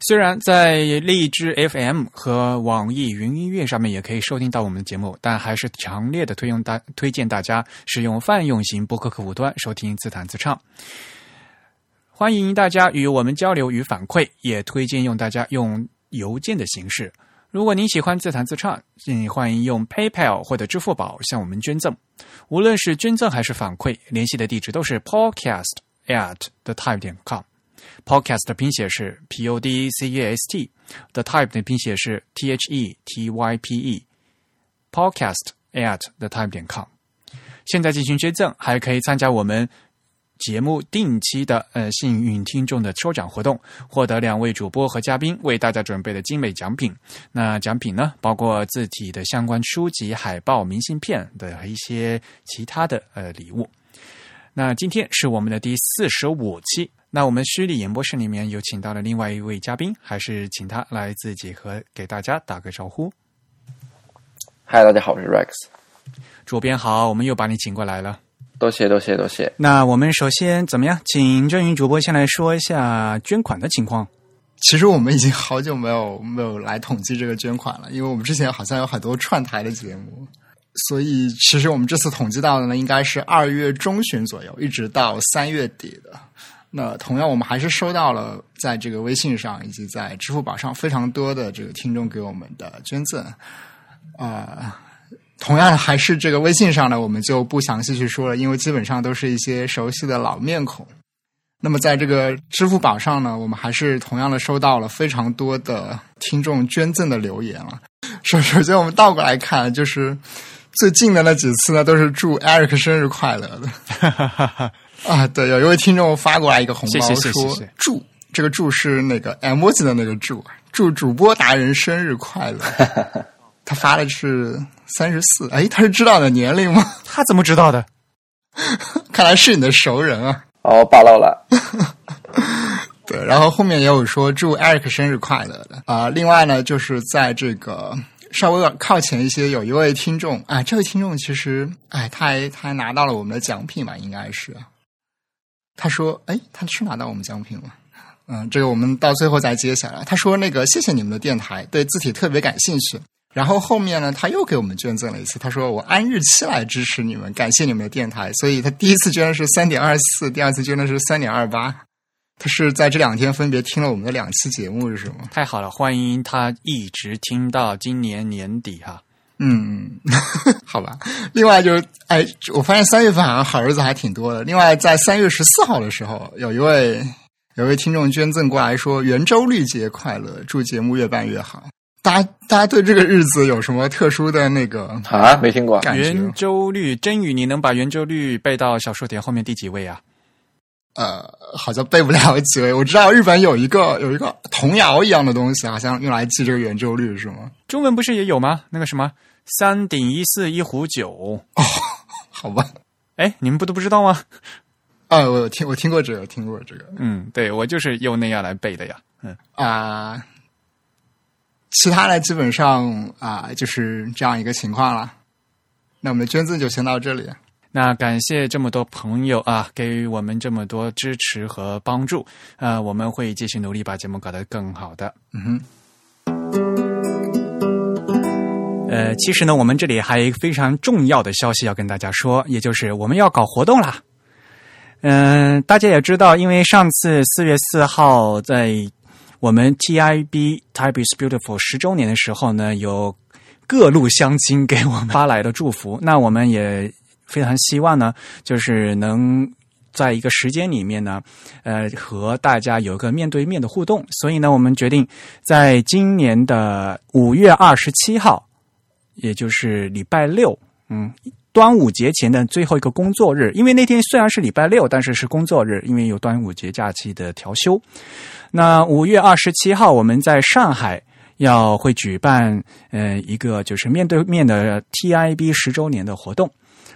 虽然在荔枝 FM 和网易云音乐上面也可以收听到我们的节目，但还是强烈的推用大推荐大家使用泛用型播客客户端收听自弹自唱。欢迎大家与我们交流与反馈，也推荐用大家用邮件的形式。如果您喜欢自弹自唱，请欢迎用 PayPal 或者支付宝向我们捐赠。无论是捐赠还是反馈，联系的地址都是 podcast at the type 点 com。Podcast 的拼写是 p o d c e s t，the Type 的拼写是 T H E T Y P E。Podcast at the type 点 com。现在进行捐赠，还可以参加我们节目定期的呃幸运听众的抽奖活动，获得两位主播和嘉宾为大家准备的精美奖品。那奖品呢，包括字体的相关书籍、海报、明信片的一些其他的呃礼物。那今天是我们的第四十五期。那我们虚拟演播室里面有请到了另外一位嘉宾，还是请他来自己和给大家打个招呼。嗨，大家好，我是 Rex。主编好，我们又把你请过来了，多谢多谢多谢。那我们首先怎么样？请郑云主播先来说一下捐款的情况。其实我们已经好久没有没有来统计这个捐款了，因为我们之前好像有很多串台的节目，所以其实我们这次统计到的呢，应该是二月中旬左右，一直到三月底的。那同样，我们还是收到了在这个微信上以及在支付宝上非常多的这个听众给我们的捐赠啊。同样，还是这个微信上呢，我们就不详细去说了，因为基本上都是一些熟悉的老面孔。那么，在这个支付宝上呢，我们还是同样的收到了非常多的听众捐赠的留言了。首首先，我们倒过来看，就是最近的那几次呢，都是祝 Eric 生日快乐的。啊，对，有一位听众发过来一个红包，说祝这个祝是那个 emoji 的那个祝，祝主播达人生日快乐。他发的是三十四，哎，他是知道的年龄吗？他怎么知道的？看来是你的熟人啊！哦，暴露了。对，然后后面也有说祝 Eric 生日快乐的啊。另外呢，就是在这个稍微靠前一些，有一位听众，啊，这位听众其实，哎，他还他还拿到了我们的奖品吧？应该是。他说：“哎，他是拿到我们奖品了，嗯，这个我们到最后再揭晓了。”他说：“那个谢谢你们的电台，对字体特别感兴趣。”然后后面呢，他又给我们捐赠了一次。他说：“我按日期来支持你们，感谢你们的电台。”所以他第一次捐的是三点二四，第二次捐的是三点二八。他是在这两天分别听了我们的两期节目，是吗？太好了，欢迎他一直听到今年年底哈。嗯，好吧。另外就是，哎，我发现三月份好像好日子还挺多的。另外，在三月十四号的时候，有一位有一位听众捐赠过来说：“圆周率节快乐，祝节目越办越好。”大家大家对这个日子有什么特殊的那个啊？没听过圆周率？真宇，你能把圆周率背到小数点后面第几位啊？呃，好像背不了几位。我知道日本有一个 有一个童谣一样的东西，好像用来记这个圆周率，是吗？中文不是也有吗？那个什么？三鼎一四一壶酒哦，好吧，哎，你们不都不知道吗？啊，我听我听过这个，听过这个，嗯，对我就是用那样来背的呀，嗯啊，其他的基本上啊就是这样一个情况了。那我们的捐赠就先到这里。那感谢这么多朋友啊，给予我们这么多支持和帮助啊，我们会继续努力把节目搞得更好的。嗯哼。呃，其实呢，我们这里还有一个非常重要的消息要跟大家说，也就是我们要搞活动啦。嗯，大家也知道，因为上次四月四号在我们 TIB Type is Beautiful 十周年的时候呢，有各路乡亲给我们发来的祝福。那我们也非常希望呢，就是能在一个时间里面呢，呃，和大家有一个面对面的互动。所以呢，我们决定在今年的五月二十七号。也就是礼拜六，嗯，端午节前的最后一个工作日，因为那天虽然是礼拜六，但是是工作日，因为有端午节假期的调休。那五月二十七号，我们在上海要会举办呃一个就是面对面的 TIB 十周年的活动。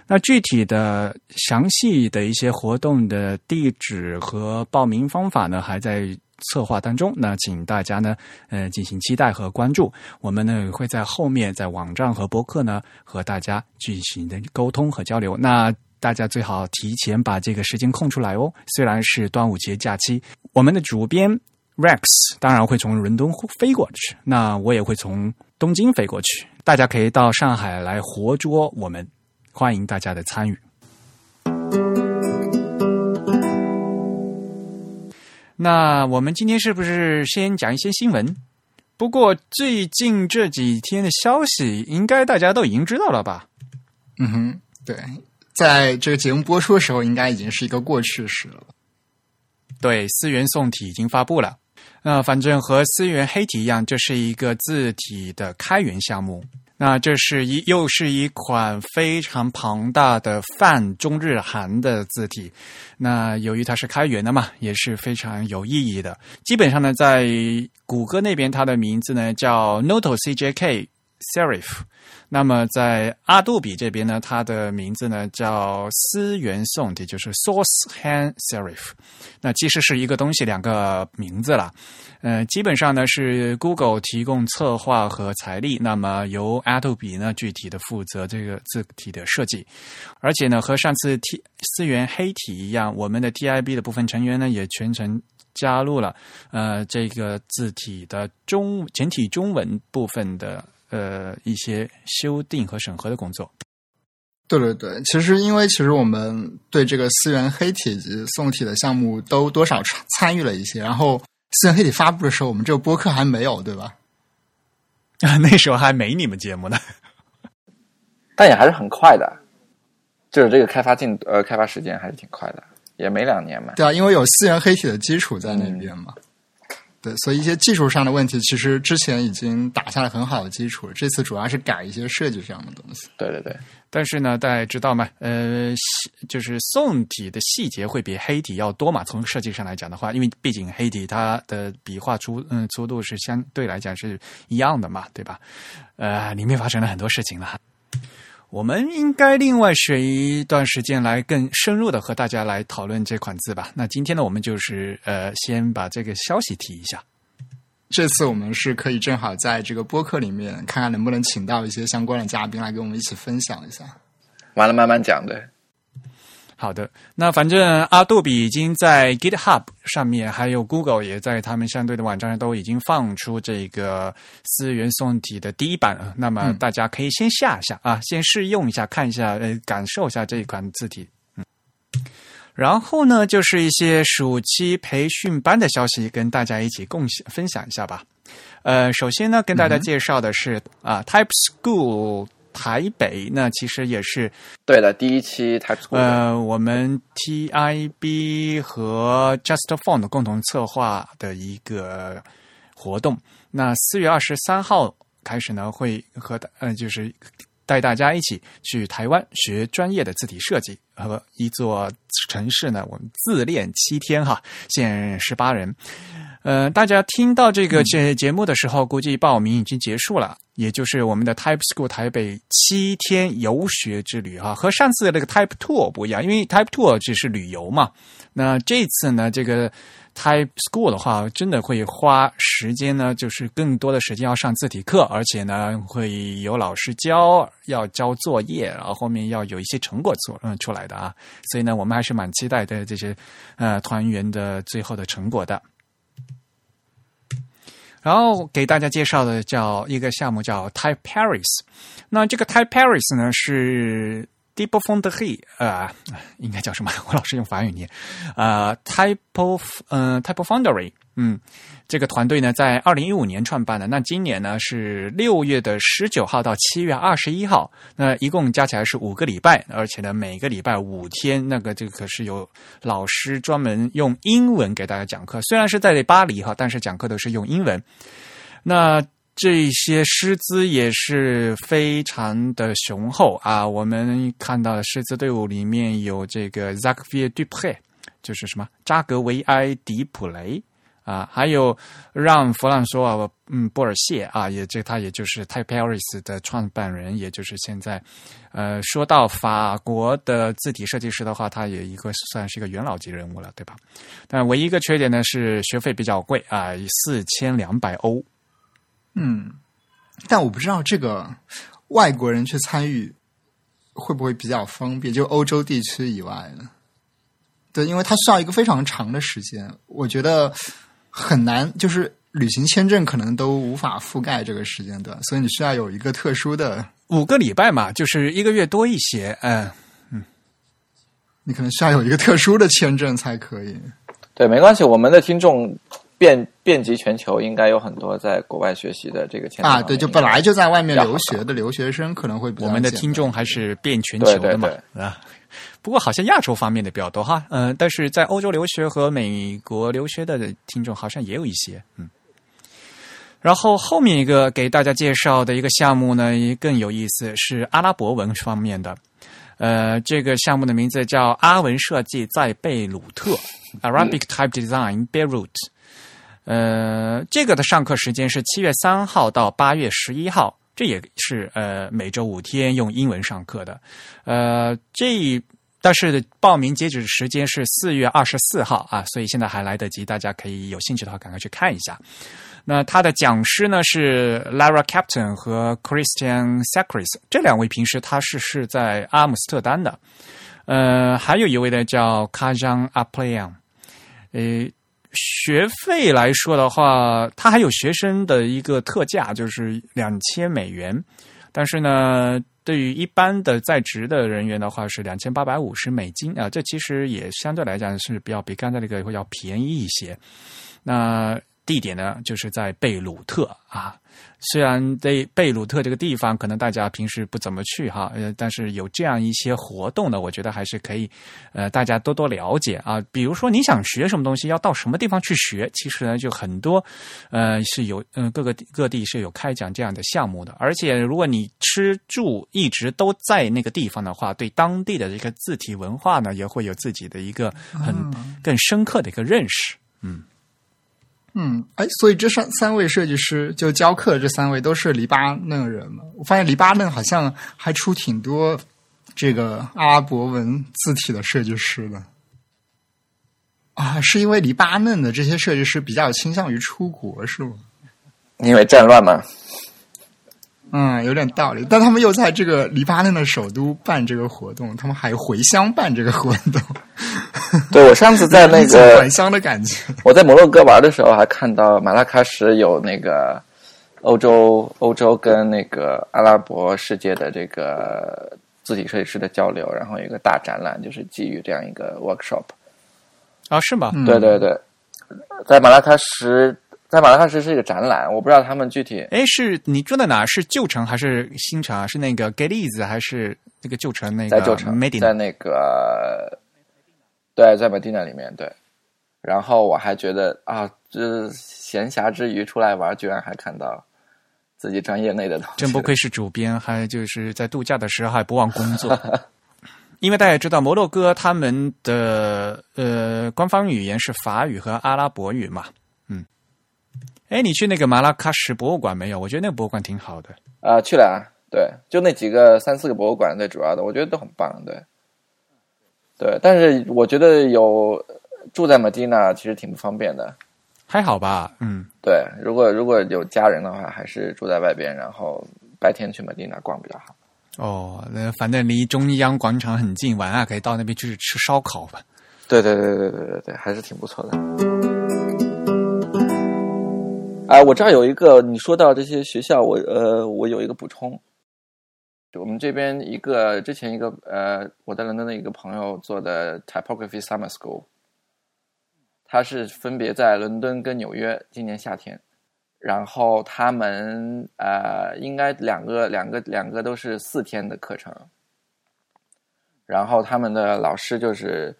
那具体的详细的一些活动的地址和报名方法呢，还在策划当中。那请大家呢，呃，进行期待和关注。我们呢会在后面在网站和博客呢和大家进行的沟通和交流。那大家最好提前把这个时间空出来哦。虽然是端午节假期，我们的主编 Rex 当然会从伦敦飞过去，那我也会从东京飞过去。大家可以到上海来活捉我们。欢迎大家的参与。那我们今天是不是先讲一些新闻？不过最近这几天的消息，应该大家都已经知道了吧？嗯哼，对，在这个节目播出的时候，应该已经是一个过去式了。对，思源宋体已经发布了。那反正和思源黑体一样，这是一个字体的开源项目。那这是一又是一款非常庞大的泛中日韩的字体。那由于它是开源的嘛，也是非常有意义的。基本上呢，在谷歌那边，它的名字呢叫 Noto CJK Serif。那么在阿杜比这边呢，它的名字呢叫思源宋体，就是 Source Hand Serif。那其实是一个东西，两个名字了。呃，基本上呢是 Google 提供策划和财力，那么由 Adobe 呢具体的负责这个字体的设计，而且呢和上次 T 思源黑体一样，我们的 TIB 的部分成员呢也全程加入了呃这个字体的中简体中文部分的呃一些修订和审核的工作。对对对，其实因为其实我们对这个思源黑体以及宋体的项目都多少参与了一些，然后。思源黑体发布的时候，我们这个播客还没有，对吧？啊，那时候还没你们节目呢，但也还是很快的，就是这个开发进呃开发时间还是挺快的，也没两年嘛。对啊，因为有思源黑体的基础在那边嘛。对，所以一些技术上的问题，其实之前已经打下了很好的基础。这次主要是改一些设计上的东西。对对对，但是呢，大家知道吗？呃，就是宋体的细节会比黑体要多嘛？从设计上来讲的话，因为毕竟黑体它的笔画粗嗯粗度是相对来讲是一样的嘛，对吧？呃，里面发生了很多事情了。我们应该另外选一段时间来更深入的和大家来讨论这款字吧。那今天呢，我们就是呃，先把这个消息提一下。这次我们是可以正好在这个播客里面看看能不能请到一些相关的嘉宾来跟我们一起分享一下。完了，慢慢讲的。好的，那反正阿杜比已经在 GitHub 上面，还有 Google 也在他们相对的网站上都已经放出这个思源宋体的第一版，那么大家可以先下一下啊，先试用一下，看一下，呃，感受一下这一款字体。嗯，然后呢，就是一些暑期培训班的消息，跟大家一起共享分享一下吧。呃，首先呢，跟大家介绍的是啊，Type School。台北那其实也是对的，第一期台呃，我们 TIB 和 JustFont 共同策划的一个活动。那四月二十三号开始呢，会和呃，就是带大家一起去台湾学专业的字体设计和一座城市呢，我们自练七天哈，限十八人。呃，大家听到这个节节目的时候，估计报名已经结束了，也就是我们的 Type School 台北七天游学之旅哈，和上次的那个 Type Tour 不一样，因为 Type Tour 只是旅游嘛。那这次呢，这个 Type School 的话，真的会花时间呢，就是更多的时间要上字体课，而且呢，会有老师教，要交作业，然后后面要有一些成果出嗯出来的啊。所以呢，我们还是蛮期待的这些呃团员的最后的成果的。然后给大家介绍的叫一个项目叫 Type Paris，那这个 Type Paris 呢是 deepfound he 啊，应该叫什么？我老是用法语念啊，Type of 嗯 Type Foundry，嗯。这个团队呢，在二零一五年创办的。那今年呢是六月的十九号到七月二十一号，那一共加起来是五个礼拜，而且呢每个礼拜五天，那个这个可是有老师专门用英文给大家讲课。虽然是在巴黎哈，但是讲课都是用英文。那这些师资也是非常的雄厚啊！我们看到师资队伍里面有这个 Xavier Dupre，就是什么扎格维埃迪普雷。啊，还有让弗朗索瓦嗯波尔谢啊，也这他也就是 Type Paris 的创办人，也就是现在呃说到法国的字体设计师的话，他也一个算是一个元老级人物了，对吧？但唯一一个缺点呢是学费比较贵啊，四千两百欧。嗯，但我不知道这个外国人去参与会不会比较方便，就欧洲地区以外的。对，因为它需要一个非常长的时间，我觉得。很难，就是旅行签证可能都无法覆盖这个时间段，所以你需要有一个特殊的五个礼拜嘛，就是一个月多一些，嗯。嗯，你可能需要有一个特殊的签证才可以。对，没关系，我们的听众遍遍及全球，应该有很多在国外学习的这个签证啊，对，就本来就在外面留学的留学生可能会我们的听众还是遍全球的嘛啊。不过好像亚洲方面的比较多哈，嗯，但是在欧洲留学和美国留学的听众好像也有一些，嗯。然后后面一个给大家介绍的一个项目呢，更有意思，是阿拉伯文方面的。呃，这个项目的名字叫阿文设计在贝鲁特 （Arabic Type Design Beirut）。呃，这个的上课时间是七月三号到八月十一号。这也是呃每周五天用英文上课的，呃这但是报名截止时间是四月二十四号啊，所以现在还来得及，大家可以有兴趣的话赶快去看一下。那他的讲师呢是 Lara Captain 和 Christian Sacris，这两位平时他是是在阿姆斯特丹的，呃还有一位呢叫 Kajang Aplian，呃。学费来说的话，它还有学生的一个特价，就是两千美元。但是呢，对于一般的在职的人员的话，是两千八百五十美金啊。这其实也相对来讲是比较比刚才那个会要便宜一些。那地点呢，就是在贝鲁特啊。虽然在贝鲁特这个地方，可能大家平时不怎么去哈，呃，但是有这样一些活动呢，我觉得还是可以，呃，大家多多了解啊。比如说你想学什么东西，要到什么地方去学，其实呢，就很多，呃，是有嗯各个各地是有开讲这样的项目的。而且如果你吃住一直都在那个地方的话，对当地的这个字体文化呢，也会有自己的一个很更深刻的一个认识，嗯。嗯，哎，所以这三三位设计师就教课，这三位都是黎巴嫩人嘛？我发现黎巴嫩好像还出挺多这个阿拉伯文字体的设计师的啊，是因为黎巴嫩的这些设计师比较倾向于出国，是吗？因为战乱嘛。嗯，有点道理，但他们又在这个黎巴嫩的首都办这个活动，他们还回乡办这个活动。对，我上次在 那个返乡的感觉。我在摩洛哥玩的时候，还看到马拉喀什有那个欧洲、欧洲跟那个阿拉伯世界的这个字体设计师的交流，然后有一个大展览，就是基于这样一个 workshop。啊，是吗？对对对，在马拉喀什。在马拉喀什是一个展览，我不知道他们具体。哎，是你住在哪？是旧城还是新城啊？是那个 Gediz 还是那个旧城？那个在旧城，在那个对，在 Medina 里面对。然后我还觉得啊，这闲暇之余出来玩，居然还看到自己专业内的东西。真不愧是主编，还就是在度假的时候还不忘工作。因为大家知道，摩洛哥他们的呃官方语言是法语和阿拉伯语嘛。哎，你去那个马拉喀什博物馆没有？我觉得那个博物馆挺好的。啊，去了啊，对，就那几个三四个博物馆最主要的，我觉得都很棒，对。对，但是我觉得有住在马蒂娜其实挺不方便的。还好吧，嗯，对，如果如果有家人的话，还是住在外边，然后白天去马蒂娜逛比较好。哦，那反正离中央广场很近，晚上可以到那边去吃烧烤吧。对对对对对对对，还是挺不错的。啊，我这儿有一个，你说到这些学校，我呃，我有一个补充。我们这边一个之前一个呃，我在伦敦的一个朋友做的 Typography Summer School，他是分别在伦敦跟纽约，今年夏天，然后他们呃，应该两个两个两个都是四天的课程，然后他们的老师就是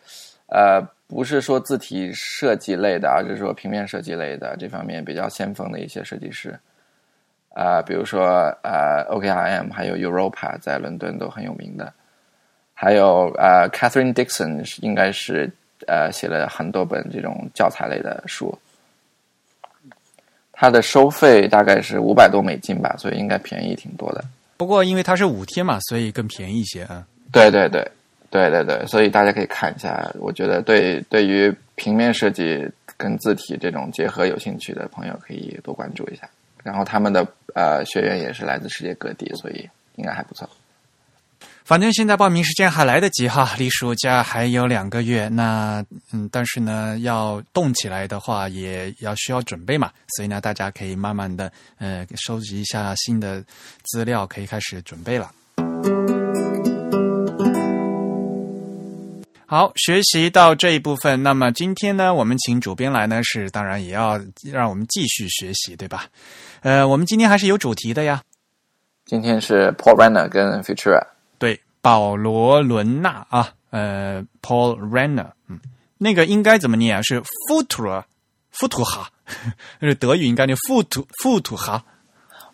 呃。不是说字体设计类的，而是说平面设计类的这方面比较先锋的一些设计师，啊，比如说呃，OKRM 还有 Europa 在伦敦都很有名的，还有呃，Catherine Dixon 应该是呃写了很多本这种教材类的书，它的收费大概是五百多美金吧，所以应该便宜挺多的。不过因为它是五天嘛，所以更便宜一些啊。对对对对对对，所以大家可以看一下。我觉得对对于平面设计跟字体这种结合有兴趣的朋友，可以多关注一下。然后他们的呃学员也是来自世界各地，所以应该还不错。反正现在报名时间还来得及哈，离暑假还有两个月。那嗯，但是呢，要动起来的话，也要需要准备嘛。所以呢，大家可以慢慢的呃收集一下新的资料，可以开始准备了。好，学习到这一部分，那么今天呢，我们请主编来呢，是当然也要让我们继续学习，对吧？呃，我们今天还是有主题的呀。今天是 Paul Renner 跟 Futura。对，保罗·伦纳啊，呃，Paul Renner，嗯，那个应该怎么念啊？是 Futura，富图哈，是德语应该念富图富图哈。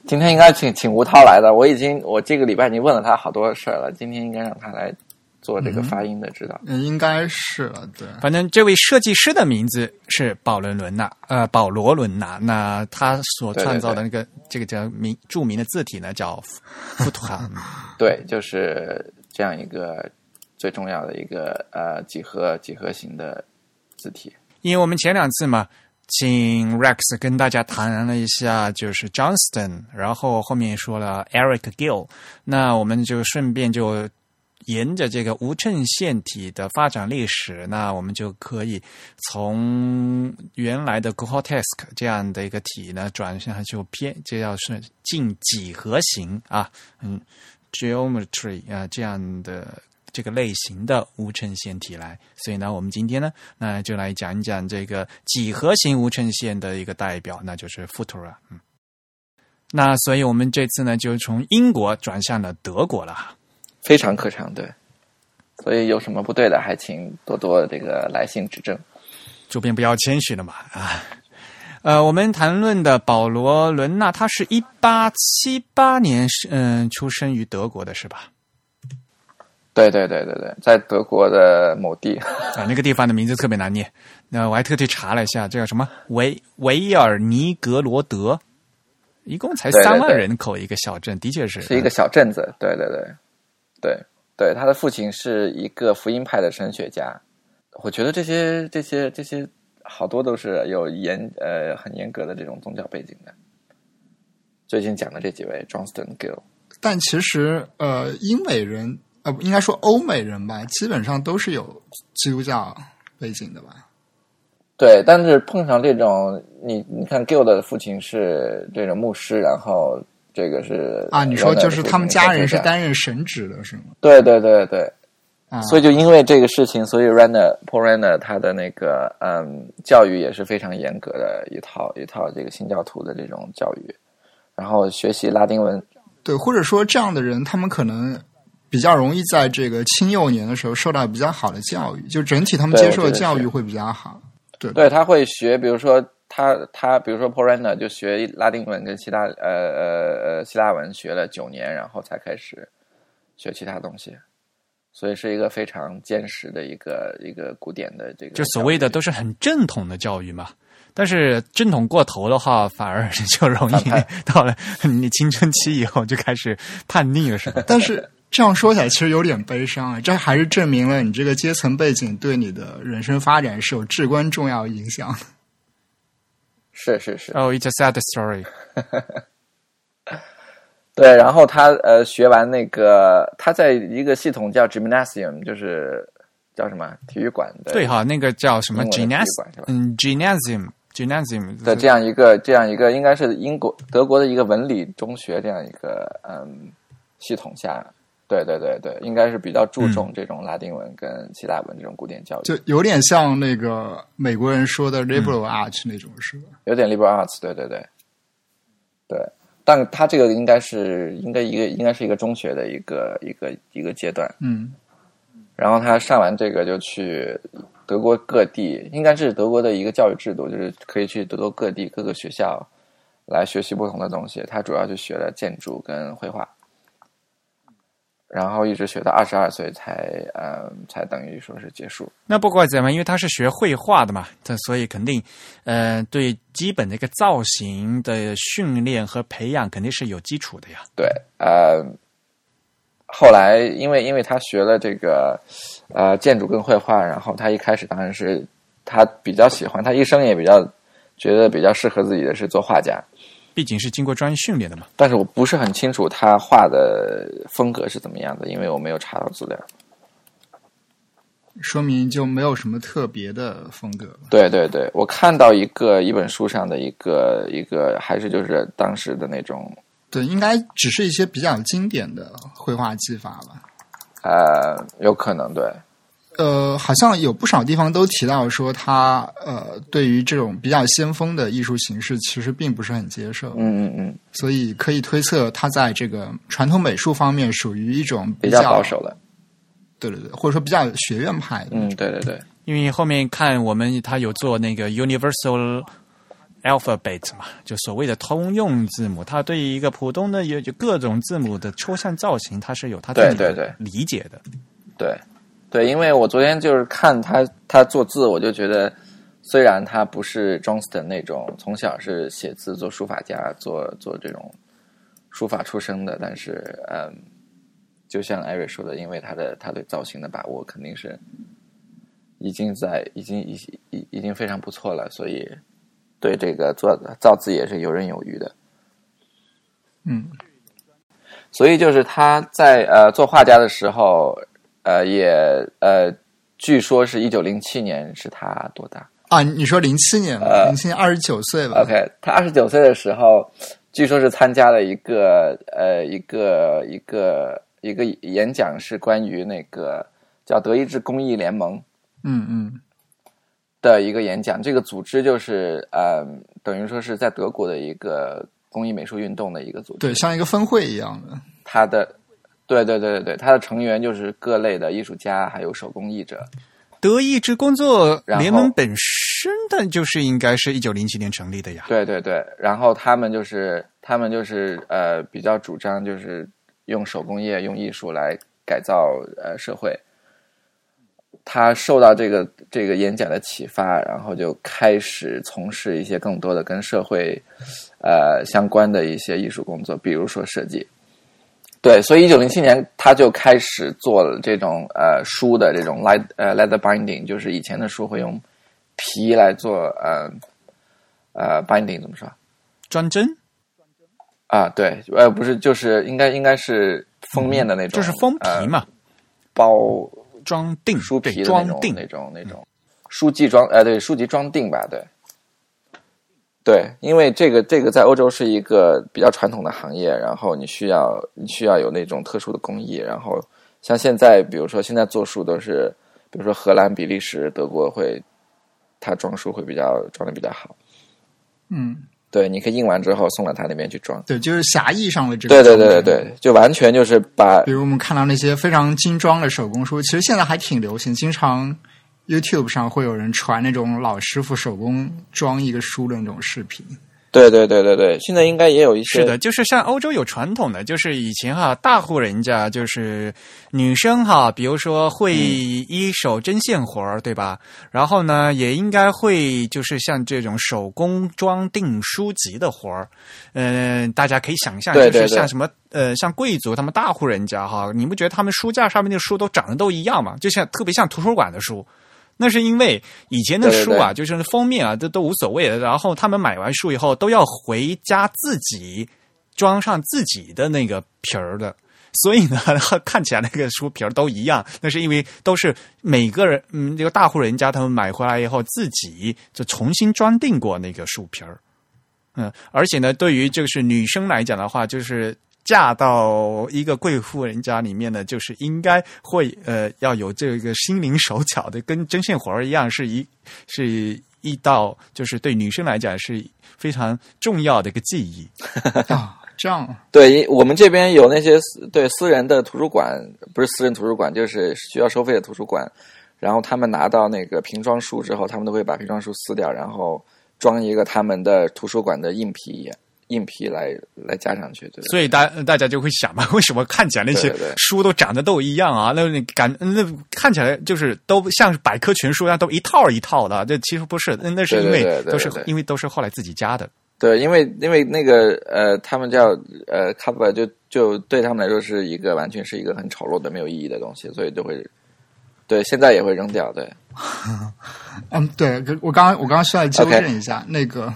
今天应该请请吴涛来的，我已经我这个礼拜已经问了他好多事儿了，今天应该让他来做这个发音的指导。嗯，应该是了，对。反正这位设计师的名字是保罗·伦纳，呃，保罗·伦纳。那他所创造的那个这个叫名著名的字体呢，叫富图哈。对，就是这样一个最重要的一个呃几何几何形的字体。因为我们前两次嘛，请 Rex 跟大家谈了一下，就是 Johnston，然后后面说了 Eric Gill，那我们就顺便就沿着这个无衬线体的发展历史，那我们就可以从原来的 Grotesque 这样的一个体呢，转向就偏就要是近几何形啊，嗯。geometry 啊，这样的这个类型的无衬线体来，所以呢，我们今天呢，那就来讲一讲这个几何形无衬线的一个代表，那就是 Futura。嗯，那所以我们这次呢，就从英国转向了德国了，非常可长，对。所以有什么不对的，还请多多这个来信指正。主编不要谦虚了嘛啊。呃，我们谈论的保罗·伦纳，他是一八七八年是嗯出生于德国的，是吧？对对对对对，在德国的某地啊，那个地方的名字特别难念。那我还特地查了一下，这叫什么维维尔尼格罗德，一共才三万人口一个小镇，的确是是一个小镇子。对对对对对，他的父亲是一个福音派的神学家。我觉得这些这些这些。好多都是有严呃很严格的这种宗教背景的。最近讲的这几位，Johnston Gill，但其实呃英美人呃应该说欧美人吧，基本上都是有基督教背景的吧。对，但是碰上这种你你看 Gill 的父亲是这种牧师，然后这个是啊，你说就是他们家人是担任神职的是吗？对对对对。啊所以就因为这个事情，所以 Paul Renner 他的那个嗯教育也是非常严格的一套一套这个新教徒的这种教育，然后学习拉丁文。对，或者说这样的人，他们可能比较容易在这个青幼年的时候受到比较好的教育，就整体他们接受的教育会比较好。对，对他会学，比如说他他比如说 Renner 就学拉丁文跟希腊呃呃呃希腊文学了九年，然后才开始学其他东西。所以是一个非常坚实的一个一个古典的这个，就所谓的都是很正统的教育嘛。但是正统过头的话，反而就容易 到了你青春期以后就开始叛逆了，是吧？但是这样说起来，其实有点悲伤啊。这还是证明了你这个阶层背景对你的人生发展是有至关重要影响。是是是。Oh, it's a sad story. 对，然后他呃学完那个，他在一个系统叫 gymnasium，就是叫什么体育馆的。对哈，那个叫什么 gymnasium？嗯，gymnasium，gymnasium 的这样一个这样一个，应该是英国德国的一个文理中学这样一个嗯系统下，对对对对，应该是比较注重这种拉丁文跟希腊文这种古典教育，就有点像那个美国人说的 liberal arts 那种，是吧？有点 liberal arts，对对对，对。但他这个应该是应该一个应该是一个中学的一个一个一个阶段，嗯，然后他上完这个就去德国各地，应该是德国的一个教育制度，就是可以去德国各地各个学校来学习不同的东西。他主要就学了建筑跟绘画，然后一直学到二十二岁才呃才等于说是结束。那不管怎么样，因为他是学绘画的嘛，他所以肯定呃对基本的一个造型的训练和培养肯定是有基础的呀。对，呃，后来因为因为他学了这个呃建筑跟绘画，然后他一开始当然是他比较喜欢，他一生也比较觉得比较适合自己的是做画家。毕竟是经过专业训练的嘛。但是我不是很清楚他画的风格是怎么样的，因为我没有查到资料。说明就没有什么特别的风格。对对对，我看到一个一本书上的一个一个，还是就是当时的那种，对，应该只是一些比较经典的绘画技法吧。呃，有可能对。呃，好像有不少地方都提到说他呃，对于这种比较先锋的艺术形式，其实并不是很接受。嗯嗯嗯，所以可以推测他在这个传统美术方面属于一种比较保守的。对对对，或者说比较学院派的。嗯，对对对。因为后面看我们他有做那个 Universal Alphabet 嘛，就所谓的通用字母，他对于一个普通的有就各种字母的抽象造型，他是有他自己的理解的。对。对，因为我昨天就是看他他做字，我就觉得，虽然他不是 Johnston 那种从小是写字做书法家，做做这种书法出身的，但是嗯，就像艾瑞说的，因为他的他对造型的把握肯定是已经在已经已已已经非常不错了，所以对这个做造字也是游刃有余的。嗯，所以就是他在呃做画家的时候。呃，也呃，据说是一九零七年，是他多大啊？你说零七年，零七年二十九岁吧？OK，他二十九岁的时候，据说是参加了一个呃一个一个一个演讲，是关于那个叫德意志公益联盟，嗯嗯，的一个演讲。这个组织就是呃，等于说是在德国的一个公益美术运动的一个组织，对，像一个分会一样的。他的。对对对对对，他的成员就是各类的艺术家，还有手工艺者。德意志工作联盟本身的就是应该是一九零七年成立的呀。对对对，然后他们就是他们就是呃比较主张就是用手工业用艺术来改造呃社会。他受到这个这个演讲的启发，然后就开始从事一些更多的跟社会呃相关的一些艺术工作，比如说设计。对，所以一九零七年他就开始做了这种呃书的这种 leather 呃 leather binding，就是以前的书会用皮来做呃呃 binding 怎么说？装帧？啊，对，呃，不是，就是应该应该是封面的那种，就是封皮嘛，包装订书皮装订那种那种书籍装呃对书籍装订吧，对。对，因为这个这个在欧洲是一个比较传统的行业，然后你需要你需要有那种特殊的工艺，然后像现在，比如说现在做书都是，比如说荷兰、比利时、德国会，它装书会比较装的比较好。嗯，对，你可以印完之后送到他那边去装。对，就是狭义上的这个。对对对对对，就完全就是把，比如我们看到那些非常精装的手工书，其实现在还挺流行，经常。YouTube 上会有人传那种老师傅手工装一个书的那种视频。对对对对对，现在应该也有一些。是的，就是像欧洲有传统的，就是以前哈大户人家就是女生哈，比如说会一手针线活儿，对吧？然后呢，也应该会就是像这种手工装订书籍的活儿。嗯，大家可以想象，就是像什么呃，像贵族他们大户人家哈，你不觉得他们书架上面的书都长得都一样吗？就像特别像图书馆的书。那是因为以前的书啊，就是封面啊，这都无所谓的。然后他们买完书以后，都要回家自己装上自己的那个皮儿的，所以呢，看起来那个书皮儿都一样。那是因为都是每个人，嗯，这个大户人家他们买回来以后，自己就重新装订过那个书皮儿。嗯，而且呢，对于就是女生来讲的话，就是。嫁到一个贵妇人家里面呢，就是应该会呃要有这个心灵手巧的，跟针线活儿一样，是一是一道，就是对女生来讲是非常重要的一个记忆 啊。这样，对我们这边有那些对私人的图书馆，不是私人图书馆，就是需要收费的图书馆。然后他们拿到那个瓶装书之后，他们都会把瓶装书撕掉，然后装一个他们的图书馆的硬皮。硬皮来来加上去，对。所以大大家就会想嘛，为什么看起来那些书都长得都一样啊？那你感那看起来就是都像是百科全书一样，都一套一套的。这其实不是，那那是因为都是因为都是后来自己加的。对，因为因为那个呃，他们叫呃 cover 就就对他们来说是一个完全是一个很丑陋的没有意义的东西，所以就会对现在也会扔掉。对，嗯，对，我刚刚我刚刚需要纠正一下那个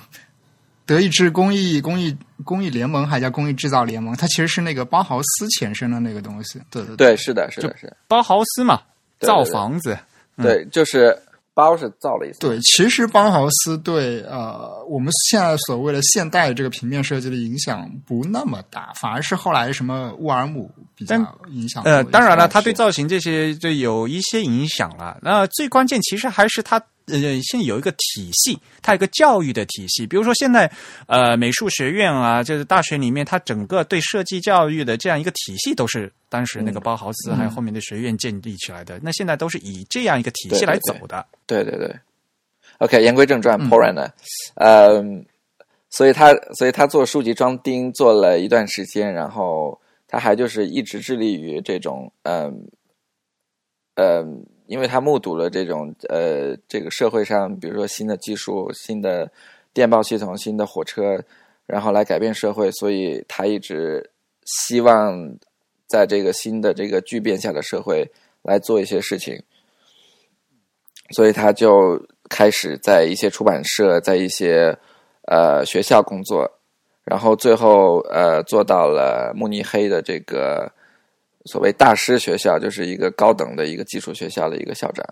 德意志工艺工艺工艺联盟还叫工艺制造联盟，它其实是那个包豪斯前身的那个东西。对对对，是的，是的，是的，包豪斯嘛，造房子，对，就是包是造了一次，对，其实包豪斯对呃我们现在所谓的现代这个平面设计的影响不那么大，反而是后来什么沃尔姆比较影响呃，当然了，他对造型这些就有一些影响了。那最关键其实还是它呃，现在有一个体系，它有一个教育的体系。比如说现在呃，美术学院啊，就是大学里面，它整个对设计教育的这样一个体系，都是当时那个嗯包豪斯还有后面的学院建立起来的。那现在都是以这样一个体系来走的。对对对。OK，言归正传嗯 p o r a n 呢，呃，所以他所以他做书籍装订做了一段时间，然后他还就是一直致力于这种嗯呃因为他目睹了这种呃这个社会上，比如说新的技术、新的电报系统、新的火车，然后来改变社会，所以他一直希望在这个新的这个巨变下的社会来做一些事情。所以他就开始在一些出版社，在一些呃学校工作，然后最后呃做到了慕尼黑的这个所谓大师学校，就是一个高等的一个技术学校的一个校长。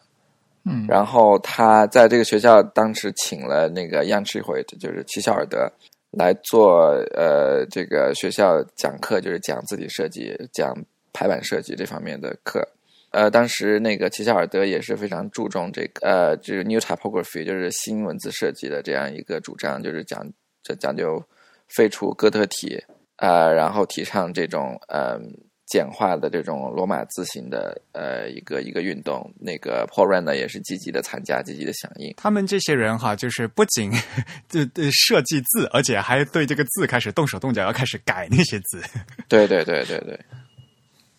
嗯然后他在这个学校当时请了那个 Jan c h i 就是齐肖尔德来做呃这个学校讲课，就是讲字体设计、讲排版设计这方面的课。呃，当时那个齐肖尔德也是非常注重这个呃，就是 new typography，就是新文字设计的这样一个主张，就是讲这讲究废除哥特体，呃，然后提倡这种呃简化的这种罗马字形的呃一个一个运动。那个 Paul Rand 呢也是积极的参加，积极的响应。他们这些人哈，就是不仅对对设计字，而且还对这个字开始动手动脚，要开始改那些字。对对对对对，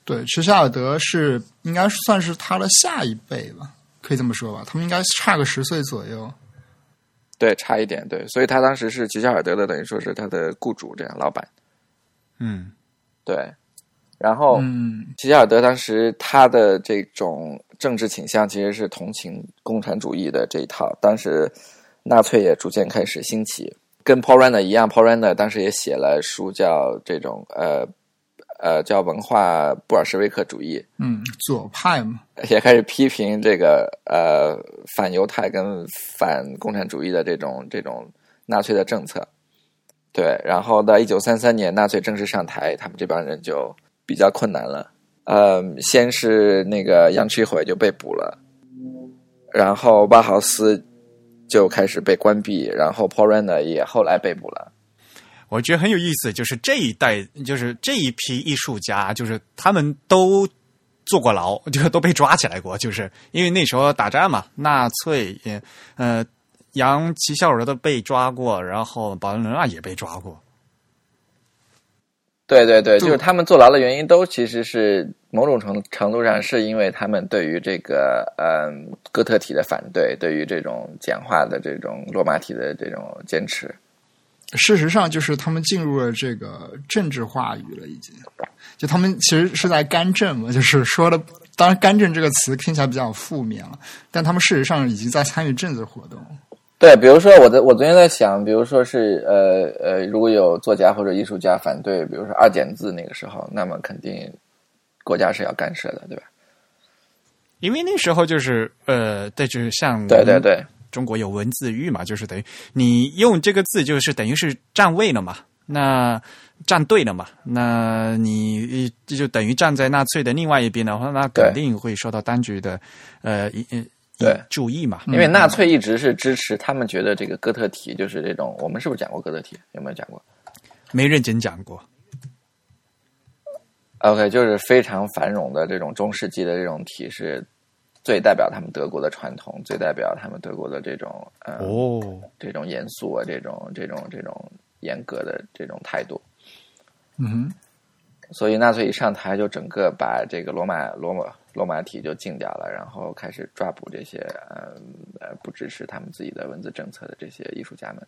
对，迟夏尔德是应该算是他的下一辈吧，可以这么说吧，他们应该差个十岁左右。对，差一点，对，所以他当时是齐夏尔德的，等于说是他的雇主，这样老板，嗯，对。然后，嗯，齐肖尔德当时他的这种政治倾向其实是同情共产主义的这一套，当时纳粹也逐渐开始兴起，跟 Paul Rand 一样，Paul Rand 当时也写了书叫这种呃呃叫文化布尔什维克主义，嗯，左派嘛，也开始批评这个呃反犹太跟反共产主义的这种这种纳粹的政策。对，然后到一九三三年纳粹正式上台，他们这帮人就比较困难了。呃，先是那个杨区会就被捕了，然后巴豪斯就开始被关闭，然后 Paul Rand 也后来被捕了。我觉得很有意思，就是这一代，就是这一批艺术家，就是他们都坐过牢，就都被抓起来过，就是因为那时候打仗嘛，纳粹也呃，杨齐孝尔德被抓过，然后保罗伦纳也被抓过。对对对，就就是他们坐牢的原因都其实是某种程程度上是因为他们对于这个嗯哥特体的反对，对于这种简化的这种罗马体的这种坚持。事实上，就是他们进入了这个政治话语了，已经。就他们其实是在干政嘛，就是说的，当然“干政”这个词听起来比较负面了，但他们事实上已经在参与政治活动。对，比如说我在，我昨天在想，比如说是呃呃，如果有作家或者艺术家反对，比如说二简字那个时候，那么肯定国家是要干涉的，对吧？因为那时候就是呃，对，就是像对对对，中国有文字狱嘛，就是等于你用这个字，就是等于是站位了嘛，那站队了嘛，那你这就等于站在纳粹的另外一边的话，那肯定会受到当局的呃对注意嘛。因为纳粹一直是支持，他们觉得这个哥特体就是这种，我们是不是讲过哥特体？有没有讲过没认真讲过，？OK，就是非常繁荣的这种中世纪的这种体是最代表他们德国的传统，最代表他们德国的这种呃、哦，这种严肃啊，这种这种这种严格的这种态度。嗯哼，所以纳粹一上台就整个把这个罗马罗马罗马体就禁掉了，然后开始抓捕这些呃呃不支持他们自己的文字政策的这些艺术家们。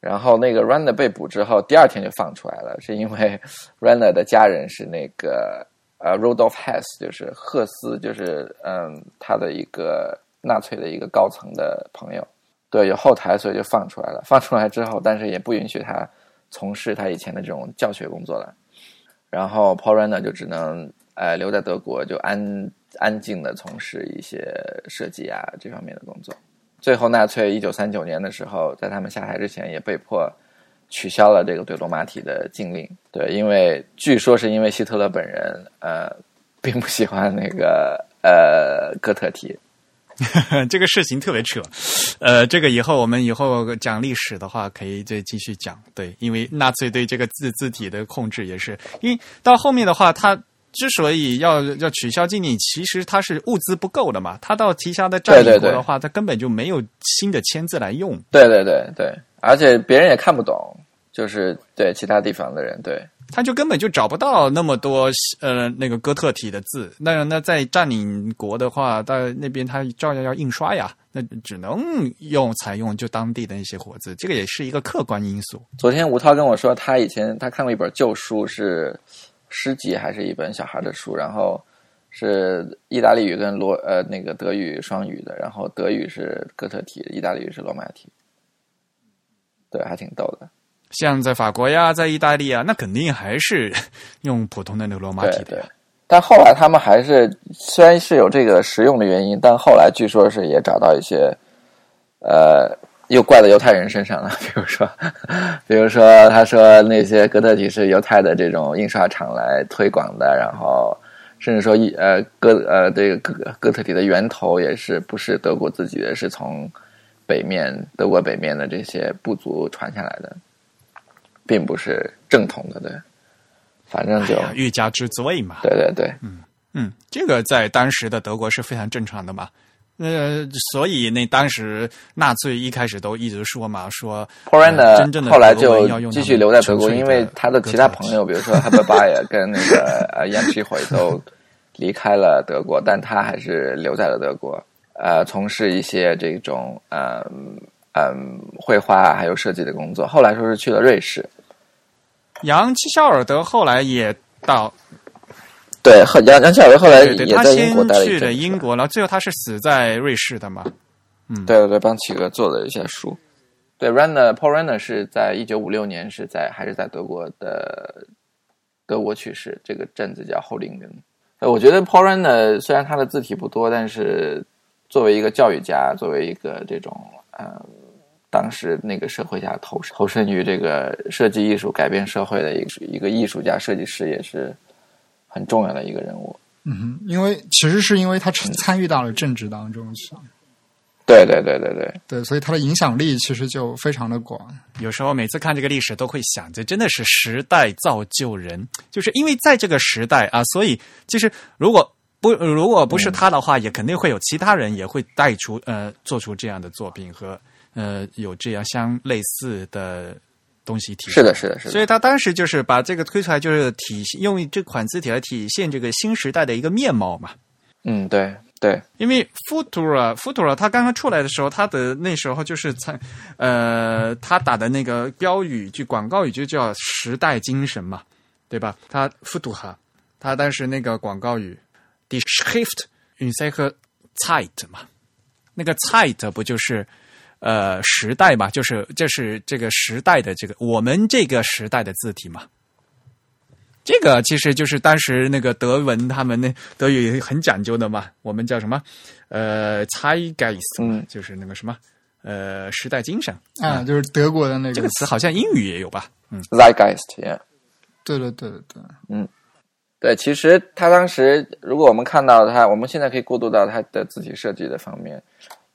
然后那个 Runner 被捕之后，第二天就放出来了，是因为 Runner 的家人是那个呃 Rudolf Hess，就是赫斯，就是嗯他的一个纳粹的一个高层的朋友，对，有后台，所以就放出来了。放出来之后，但是也不允许他从事他以前的这种教学工作了。然后 Paul Runner 就只能呃留在德国，就安安静的从事一些设计啊这方面的工作。最后，纳粹一九三九年的时候，在他们下台之前，也被迫取消了这个对罗马体的禁令。对，因为据说是因为希特勒本人呃并不喜欢那个呃哥特体。这个事情特别扯，呃，这个以后我们以后讲历史的话，可以再继续讲。对，因为纳粹对这个字字体的控制也是，因为到后面的话，他之所以要要取消禁令，其实他是物资不够的嘛。他到旗下的占领国的话，他根本就没有新的签字来用。对对对对，而且别人也看不懂，就是对其他地方的人对。他就根本就找不到那么多呃那个哥特体的字，那那在占领国的话，到那边他照样要印刷呀，那只能用采用就当地的一些活字，这个也是一个客观因素。昨天吴涛跟我说，他以前他看过一本旧书，是诗集还是一本小孩的书，然后是意大利语跟罗呃那个德语双语的，然后德语是哥特体，意大利语是罗马体，对，还挺逗的。像在法国呀，在意大利啊，那肯定还是 用普通的那个罗马体的。但后来他们还是虽然是有这个实用的原因，但后来据说是也找到一些，呃，又怪到犹太人身上了。比如说，比如说他说那些哥特体是犹太的这种印刷厂来推广的，然后甚至说一呃哥呃这个哥哥特体的源头也是不是德国自己的，是从北面德国北面的这些部族传下来的。并不是正统的，对，反正就欲加之罪嘛。对对对，嗯嗯，这个在当时的德国是非常正常的嘛。呃，所以那当时纳粹一开始都一直说嘛，说 p o r a n 的真正的后来就继续留在德国，因为他的其他朋友，比如说 h a b e r b a y 跟那个呃 c h i 都离开了德国，但他还是留在了德国，呃，从事一些这种呃嗯绘画还有设计的工作。后来说是去了瑞士。杨七肖尔德后来也到，对，杨杨七肖尔德后来也在英国待了去了英国，然后最后他是死在瑞士的嘛？嗯，对对对，帮企鹅做了一下书。对，Runner Paul Runner 是在一九五六年是在还是在德国的德国去世，这个镇子叫 Hollingen。呃，我觉得 Paul Runner 虽然他的字体不多，但是作为一个教育家，作为一个这种呃。当时那个社会下投投身于这个设计艺术改变社会的一个一个艺术家设计师也是很重要的一个人物。嗯哼，因为其实是因为他参与到了政治当中去。对对对对对对，所以他的影响力其实就非常的广。有时候每次看这个历史都会想，这真的是时代造就人，就是因为在这个时代啊，所以其实如果不如果不是他的话，也肯定会有其他人也会带出呃做出这样的作品和。呃，有这样相类似的东西体是的，是的，是的。所以他当时就是把这个推出来，就是体现用这款字体来体现这个新时代的一个面貌嘛。嗯，对对。因为 Futura，Futura，它刚刚出来的时候，它的那时候就是参呃，他打的那个标语就广告语就叫时代精神嘛，对吧？他 Futura，他当时那个广告语 Die Schrift in seiner Zeit 嘛，那个 Zeit 不就是？呃，时代嘛，就是这是这个时代的这个我们这个时代的字体嘛。这个其实就是当时那个德文他们那德语很讲究的嘛。我们叫什么？呃，Zeitgeist，就是那个什么呃时代精神啊，就是德国的那个这个词，好像英语也有吧？嗯，Zeitgeist，对对对对对，嗯，对。其实他当时，如果我们看到他，我们现在可以过渡到他的字体设计的方面。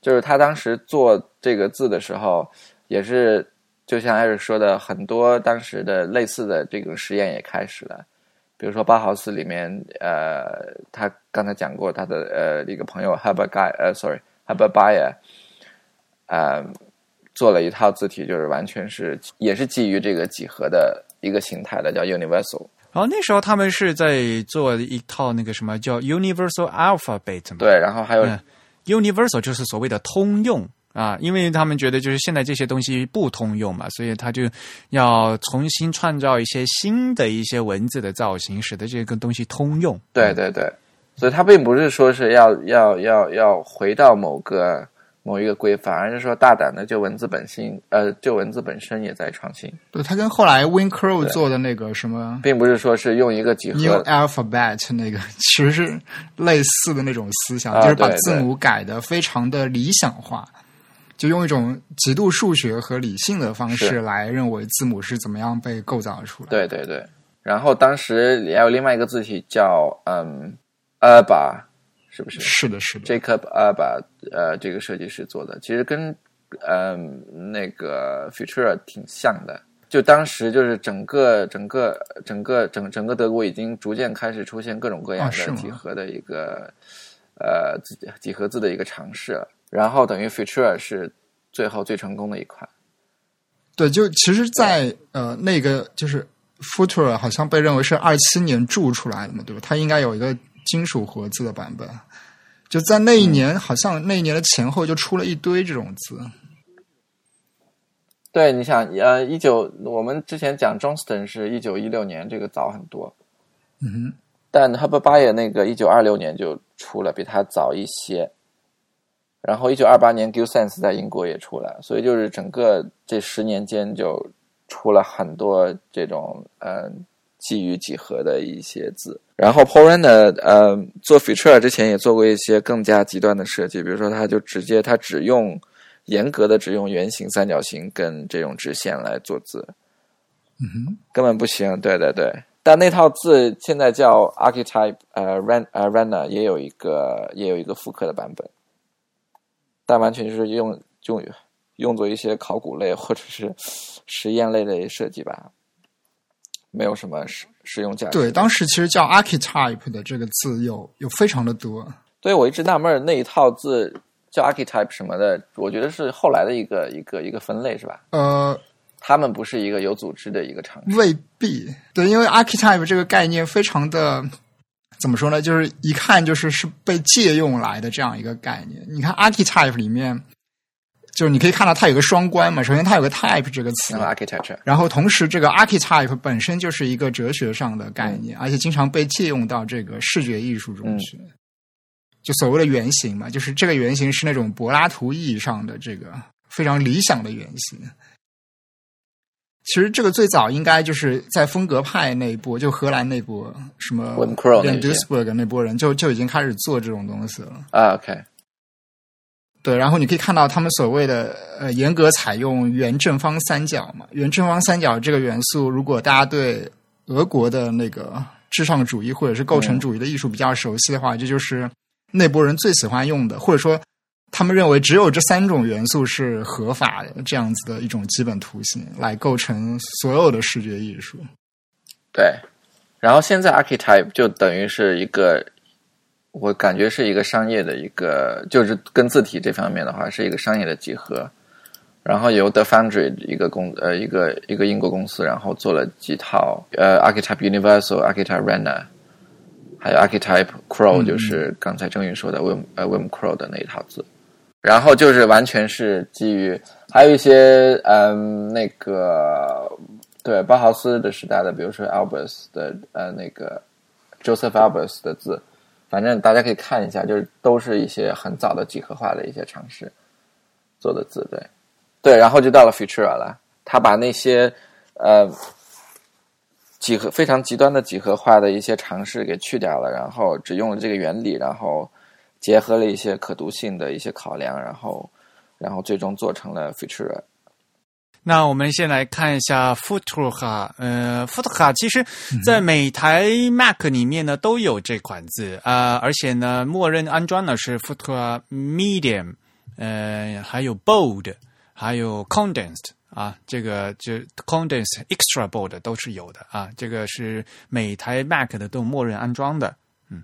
就是他当时做这个字的时候，也是就像艾瑞说的，很多当时的类似的这个实验也开始了。比如说包豪斯里面，呃，他刚才讲过他的呃一个朋友 Herbert Guy，呃，sorry，Herbert Bayer，呃，做了一套字体，就是完全是也是基于这个几何的一个形态的，叫 Universal。然后那时候他们是在做一套那个什么叫 Universal Alphabet 嘛？对，然后还有、嗯，Universal 就是所谓的通用啊，因为他们觉得就是现在这些东西不通用嘛，所以他就要重新创造一些新的一些文字的造型，使得这个东西通用。对对对，所以他并不是说是要要要要回到某个某一个规范，而是说大胆的就文字本性，呃，就文字本身也在创新，对，它跟后来 WinCrow 做的那个什么并不是说是用一个几 New 何。Alphabet 那个，其实是类似的那种思想，啊就是把字母改的非常的理想化，就用一种极度数学和理性的方式来认为字母是怎么样被构造出来。，对对对，然后当时也有另外一个字体叫嗯 Urba，是不是？是的，是的。Jacob Urba，呃，这个设计师做的，其实跟呃那个 Futura 挺像的。就当时就是整个整个整个整整个德国已经逐渐开始出现各种各样的几何的一个、呃几几何字的一个尝试了。然后等于 Futura 是最后最成功的一款。对，就其实在，呃那个就是 Futura 好像被认为是二七年铸出来的嘛，对吧？它应该有一个金属活字的版本。就在那一年，好像那一年的前后就出了一堆这种字。对，你想，呃，一九我们之前讲 Johnston 是一九一六年，这个早很多。嗯哼，但 h u b b a 那个一九二六年就出了，比它早一些。然后一九二八年 Gillsense 在英国也出来，所以就是整个这十年间就出了很多这种呃基于几何的一些字。然后 p o r a n 呢，呃，做 feature 之前也做过一些更加极端的设计，比如说他就直接他只用严格的只用圆形、三角形跟这种直线来做字，嗯哼，根本不行。对对对，但那套字现在叫 Archetype 呃 Ran 呃 Rana 也有一个也有一个复刻的版本，但完全就是用用用作一些考古类或者是 实验类的设计吧，没有什么实实用价值。对，当时其实叫 archetype 的这个字有有非常的多。对我一直纳闷儿那一套字叫 Archetype 什么的，我觉得是后来的一个一个一个分类是吧？呃，他们不是一个有组织的一个尝试。未必对，因为 archetype 这个概念非常的怎么说呢？就是一看就是是被借用来的这样一个概念。你看 archetype 里面，就是你可以看到它有个双关嘛。首先它有个 type 这个词然，后同时这个 archetype 本身就是一个哲学上的概念，而且经常被借用到这个视觉艺术中去。就所谓的原型嘛，就是这个原型是那种柏拉图意义上的这个非常理想的原型。其实这个最早应该就是在风格派那一波，就荷兰那波什么 Crow 那 l 些 d u s b e r g 那波人就就已经开始做这种东西了。啊，OK，对，然后你可以看到他们所谓的呃严格采用圆正方三角嘛，圆正方三角这个元素，如果大家对俄国的那个至上主义或者是构成主义的艺术比较熟悉的话，这就是那波人最喜欢用的，或者说他们认为只有这三种元素是合法的这样子的一种基本图形来构成所有的视觉艺术。对。然后现在 archetype 就等于是一个，我感觉是一个商业的一个，就是跟字体这方面的话是一个商业的集合。然后由 The Foundry 一个公呃一个一个英国公司，然后做了几套呃 Archetype Universal、Archetype Rana，还有 Archetype Crow，、嗯就是刚才郑宇说的 Wim 呃 Wim Crow 的那一套字。然后就是完全是基于，还有一些嗯那个对包豪斯的时代的，比如说 Albus 的呃那个 Joseph Albus 的字，反正大家可以看一下，就是都是一些很早的几何化的一些尝试做的字，对对，然后就到了 Futura 了，他把那些呃几何非常极端的几何化的一些尝试给去掉了，然后只用了这个原理，然后结合了一些可读性的一些考量，然后然后最终做成了 Futura。那我们先来看一下 Futura，呃，Futura 其实在每台 Mac 里面呢都有这款字啊、呃而且呢，默认安装的是 Futura Medium，呃，还有 Bold，还有 Condensed 啊，这个就 Condensed Extra Bold 都是有的啊，这个是每台 Mac 的都默认安装的。嗯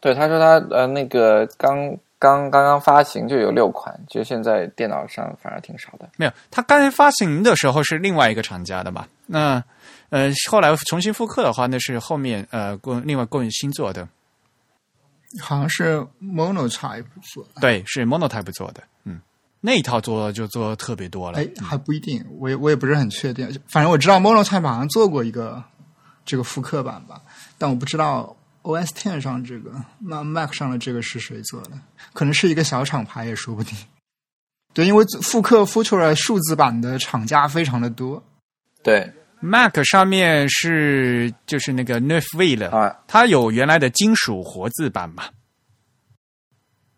对，他说他呃那个刚刚刚刚发行就有六款，就现在电脑上反而挺少的。没有，它刚才发行的时候是另外一个厂家的吧？那呃，后来重新复刻的话，那是后面呃供另外供应新做的。好像是 Monotype 做的，对，是 Monotype 做的。嗯，那一套做就做特别多了。哎，还不一定，我也我也不是很确定。反正我知道 Monotype 好像做过一个这个复刻版吧，但我不知道 OS Ten 上这个那 Mac 上的这个是谁做的，可能是一个小厂牌也说不定。对，因为复刻 Futura 数字版的厂家非常的多。对，Mac 上面是就是那个 Nerf V 了啊，它有原来的金属活字版嘛。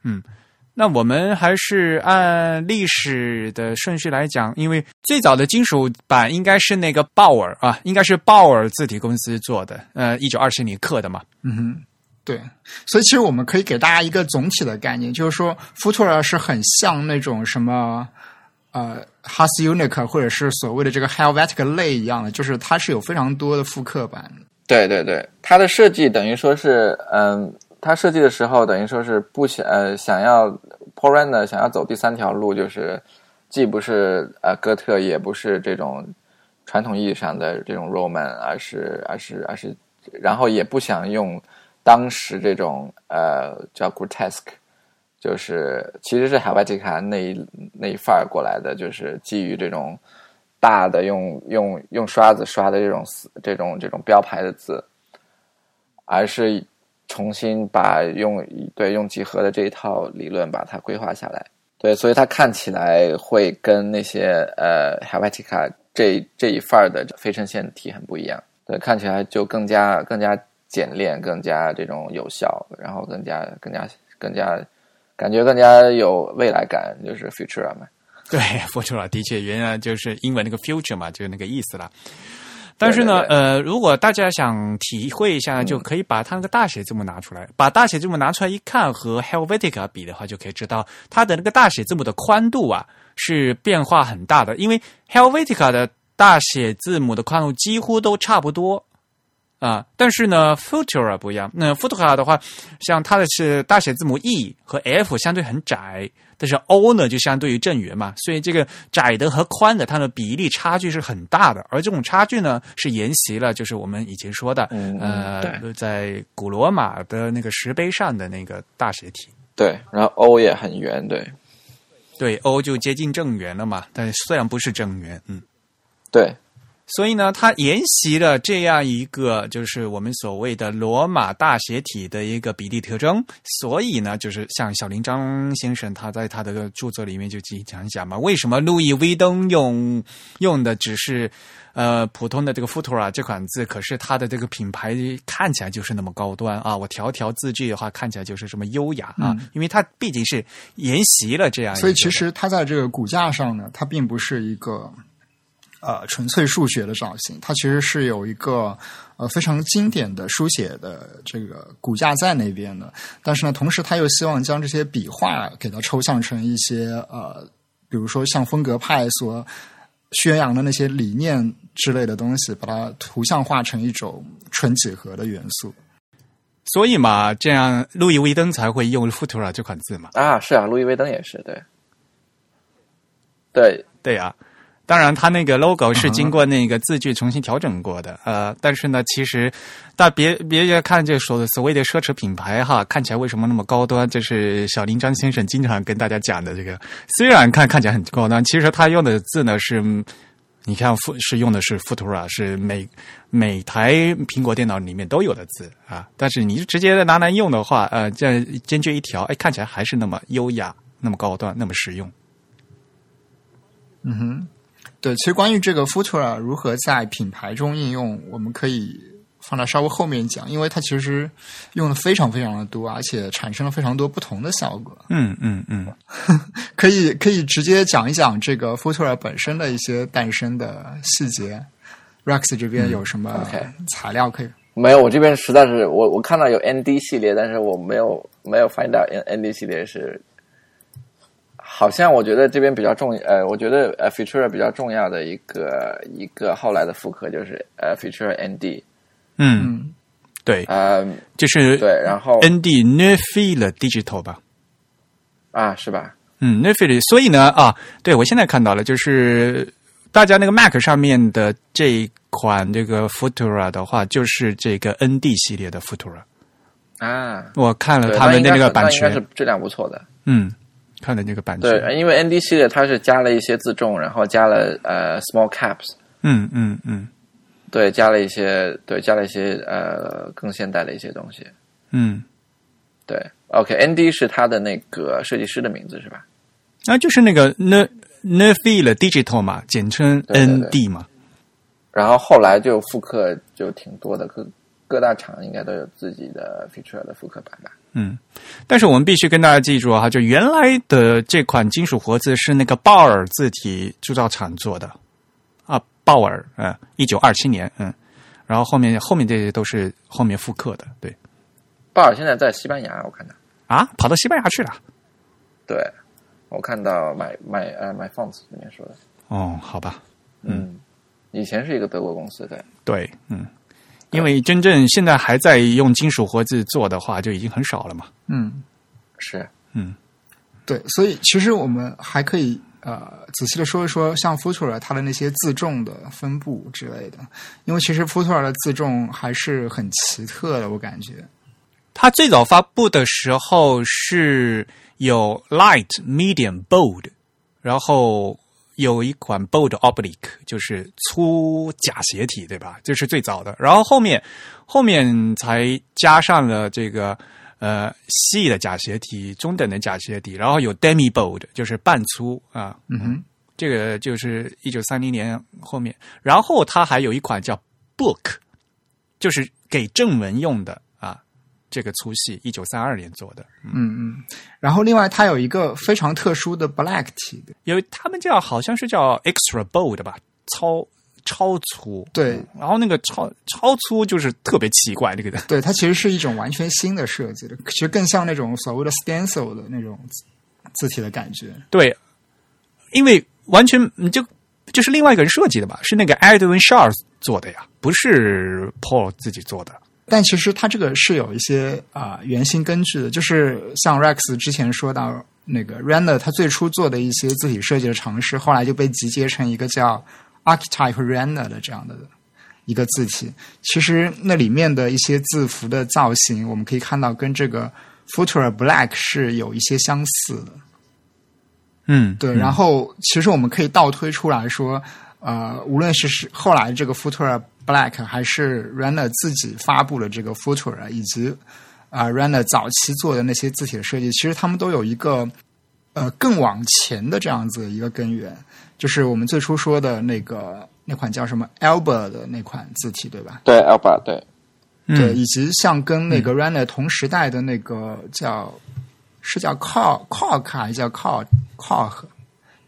嗯，那我们还是按历史的顺序来讲，因为最早的金属版应该是那个鲍尔啊，应该是鲍尔字体公司做的，呃，一九二七年刻的嘛。嗯哼，对，所以其实我们可以给大家一个总体的概念，就是说 Futura 是很像那种什么呃 Has Unique 或者是所谓的这个 Helvetic 类一样的，就是它是有非常多的复刻版。对对对，它的设计等于说是，嗯，他设计的时候等于说是不想呃想要 p o r a n 呢想要走第三条路，就是既不是呃哥特，也不是这种传统意义上的这种 Roman，而是而是而是，然后也不想用当时这种呃叫 grotesque，就是其实是海外 a 那一那一范儿过来的，就是基于这种。大的用用用刷子刷的这种这种这种标牌的字，而是重新把用对用几何的这一套理论把它规划下来。对，所以它看起来会跟那些呃 Helvetica 这这一范儿的非衬线体很不一样。对，看起来就更加更加简练，更加这种有效，然后更加更加更加感觉更加有未来感，就是 Futura 嘛。对，Futura 的确，原来就是英文那个 future 嘛，就是那个意思了。但是呢，对对对。呃，如果大家想体会一下，就可以把它那个大写字母拿出来，把大写字母拿出来一看，和 Helvetica 比的话，就可以知道它的那个大写字母的宽度啊是变化很大的。因为 Helvetica 的大写字母的宽度几乎都差不多啊，但是呢，Futura 不一样。那 Futura 的话，像它的是大写字母 E 和 F 相对很窄。但是 O 呢，就相对于正圆嘛，所以这个窄的和宽的它的比例差距是很大的，而这种差距呢，是沿袭了就是我们以前说的，嗯呃，在古罗马的那个石碑上的那个大写体，对，然后 O 也很圆，对，对，O 就接近正圆了嘛，但虽然不是正圆，嗯，对，所以呢，它沿袭了这样一个就是我们所谓的罗马大写体的一个比例特征。所以呢，就是像小林张先生他在他的著作里面就讲一讲嘛，为什么路易威登用用的只是呃普通的这个 Futura 这款字，可是它的这个品牌看起来就是那么高端啊？我条条字句的话看起来就是这么优雅啊，因为它毕竟是沿袭了这样。所以其实它在这个骨架上呢，它并不是一个。呃，纯粹数学的造型，它其实是有一个呃非常经典的书写的这个骨架在那边的，但是呢，同时他又希望将这些笔画给它抽象成一些呃，比如说像风格派所宣扬的那些理念之类的东西，把它图像化成一种纯几何的元素。所以嘛，这样路易威登才会用 Futura 这款字嘛。啊，是啊，路易威登也是，对，对对啊。当然，它那个 logo 是经过那个字句重新调整过的，呃，但是呢，其实大别别看这所所谓的奢侈品牌哈，看起来为什么那么高端？这是小林张先生经常跟大家讲的。这个虽然看看起来很高端，其实他用的字呢是，你看富是用的是 Futura，是每每台苹果电脑里面都有的字啊。但是你直接拿来用的话，呃，这样间距一调，哎，看起来还是那么优雅、那么高端、那么实用。嗯哼。对，其实关于这个 Futura 如何在品牌中应用，我们可以放到稍微后面讲，因为它其实用的非常非常的多，而且产生了非常多不同的效果。嗯嗯嗯，可以可以直接讲一讲这个 Futura 本身的一些诞生的细节。Rex 这边有什么材料可以？没有，我这边实在是我我看到有 ND 系列，但是我没有没有 find out ND 系列是。好像我觉得这边比较重，呃，我觉得呃，Futura 比较重要的一个一个后来的复刻就是呃，Futura ND，嗯，对，呃，就是对，然后 ND Near Field Digital 吧，啊，是吧？嗯 n e f i l 所以呢啊，对我现在看到了，就是大家那个 Mac 上面的这一款这个 Futura 的话，就是这个 ND 系列的 Futura。啊，我看了他们的那个版权应该是，质量不错的。嗯，看的那个版权，对，因为 ND 系列它是加了一些自重，然后加了呃 small caps，嗯嗯嗯对，加了一些对，加了一些呃更现代的一些东西。嗯，对，OK，ND 是他的那个设计师的名字是吧？那就是那个 Ne Nerfil Digital 嘛，简称 ND 嘛。然后后来就复刻就挺多的，各各大厂应该都有自己的 feature 的复刻版吧？嗯，但是我们必须跟大家记住啊，就原来的这款金属活字是那个鲍尔字体铸造厂做的。啊，鲍尔，嗯，一九二七年，嗯，然后后面后面这些都是后面复刻的，对。鲍尔现在在西班牙，我看到，啊，跑到西班牙去了，对我看到买买呃买 fonts 里面说的，哦，好吧，嗯，以前是一个德国公司，的，对，嗯，因为真正现在还在用金属活字做的话，就已经很少了嘛，嗯，是，嗯。对，所以其实我们还可以呃仔细的说一说像 Futura 它的那些自重的分布之类的，因为其实 Futura 的自重还是很奇特的，我感觉。它最早发布的时候是有 light、medium、bold，然后有一款 bold oblique，就是粗假斜体，对吧？这是最早的。然后后面后面才加上了这个呃细的假斜体、中等的假斜体，然后有 demi bold，就是半粗啊。嗯哼，这个就是一九三零年后面，然后它还有一款叫 Book，就是给正文用的啊，这个粗细，一九三二年做的，嗯嗯。然后另外它有一个非常特殊的 black 体的，有他们叫好像是叫 Extra Bold 吧，超超粗，对嗯然后那个超超粗就是特别奇怪，那个的，对，它其实是一种完全新的设计的，其实更像那种所谓的 stencil 的那种字字体的感觉。对，因为完全嗯就就是另外一个人设计的吧，是那个 Edwin Shaw 做的呀，不是 Paul 自己做的。但其实它这个是有一些啊、原型根据的，就是像 Rex 之前说到那个 Render，他最初做的一些字体设计的尝试，后来就被集结成一个叫 Archetype Render 的这样的一个字体。其实那里面的一些字符的造型，我们可以看到跟这个 Futura Black 是有一些相似的。嗯，对，然后其实我们可以倒推出来说，呃，无论是是后来这个 Futura Black，还是 Renner 自己发布了这个 Futura，以及啊、Renner 早期做的那些字体的设计，其实他们都有一个呃更往前的这样子一个根源，就是我们最初说的那个那款叫什么？Alba 的那款字体，对吧？对，Alba 对，嗯。对，以及像跟那个 Renner 同时代的那个叫、是叫 Cog Cog 还是叫 Cog Cog，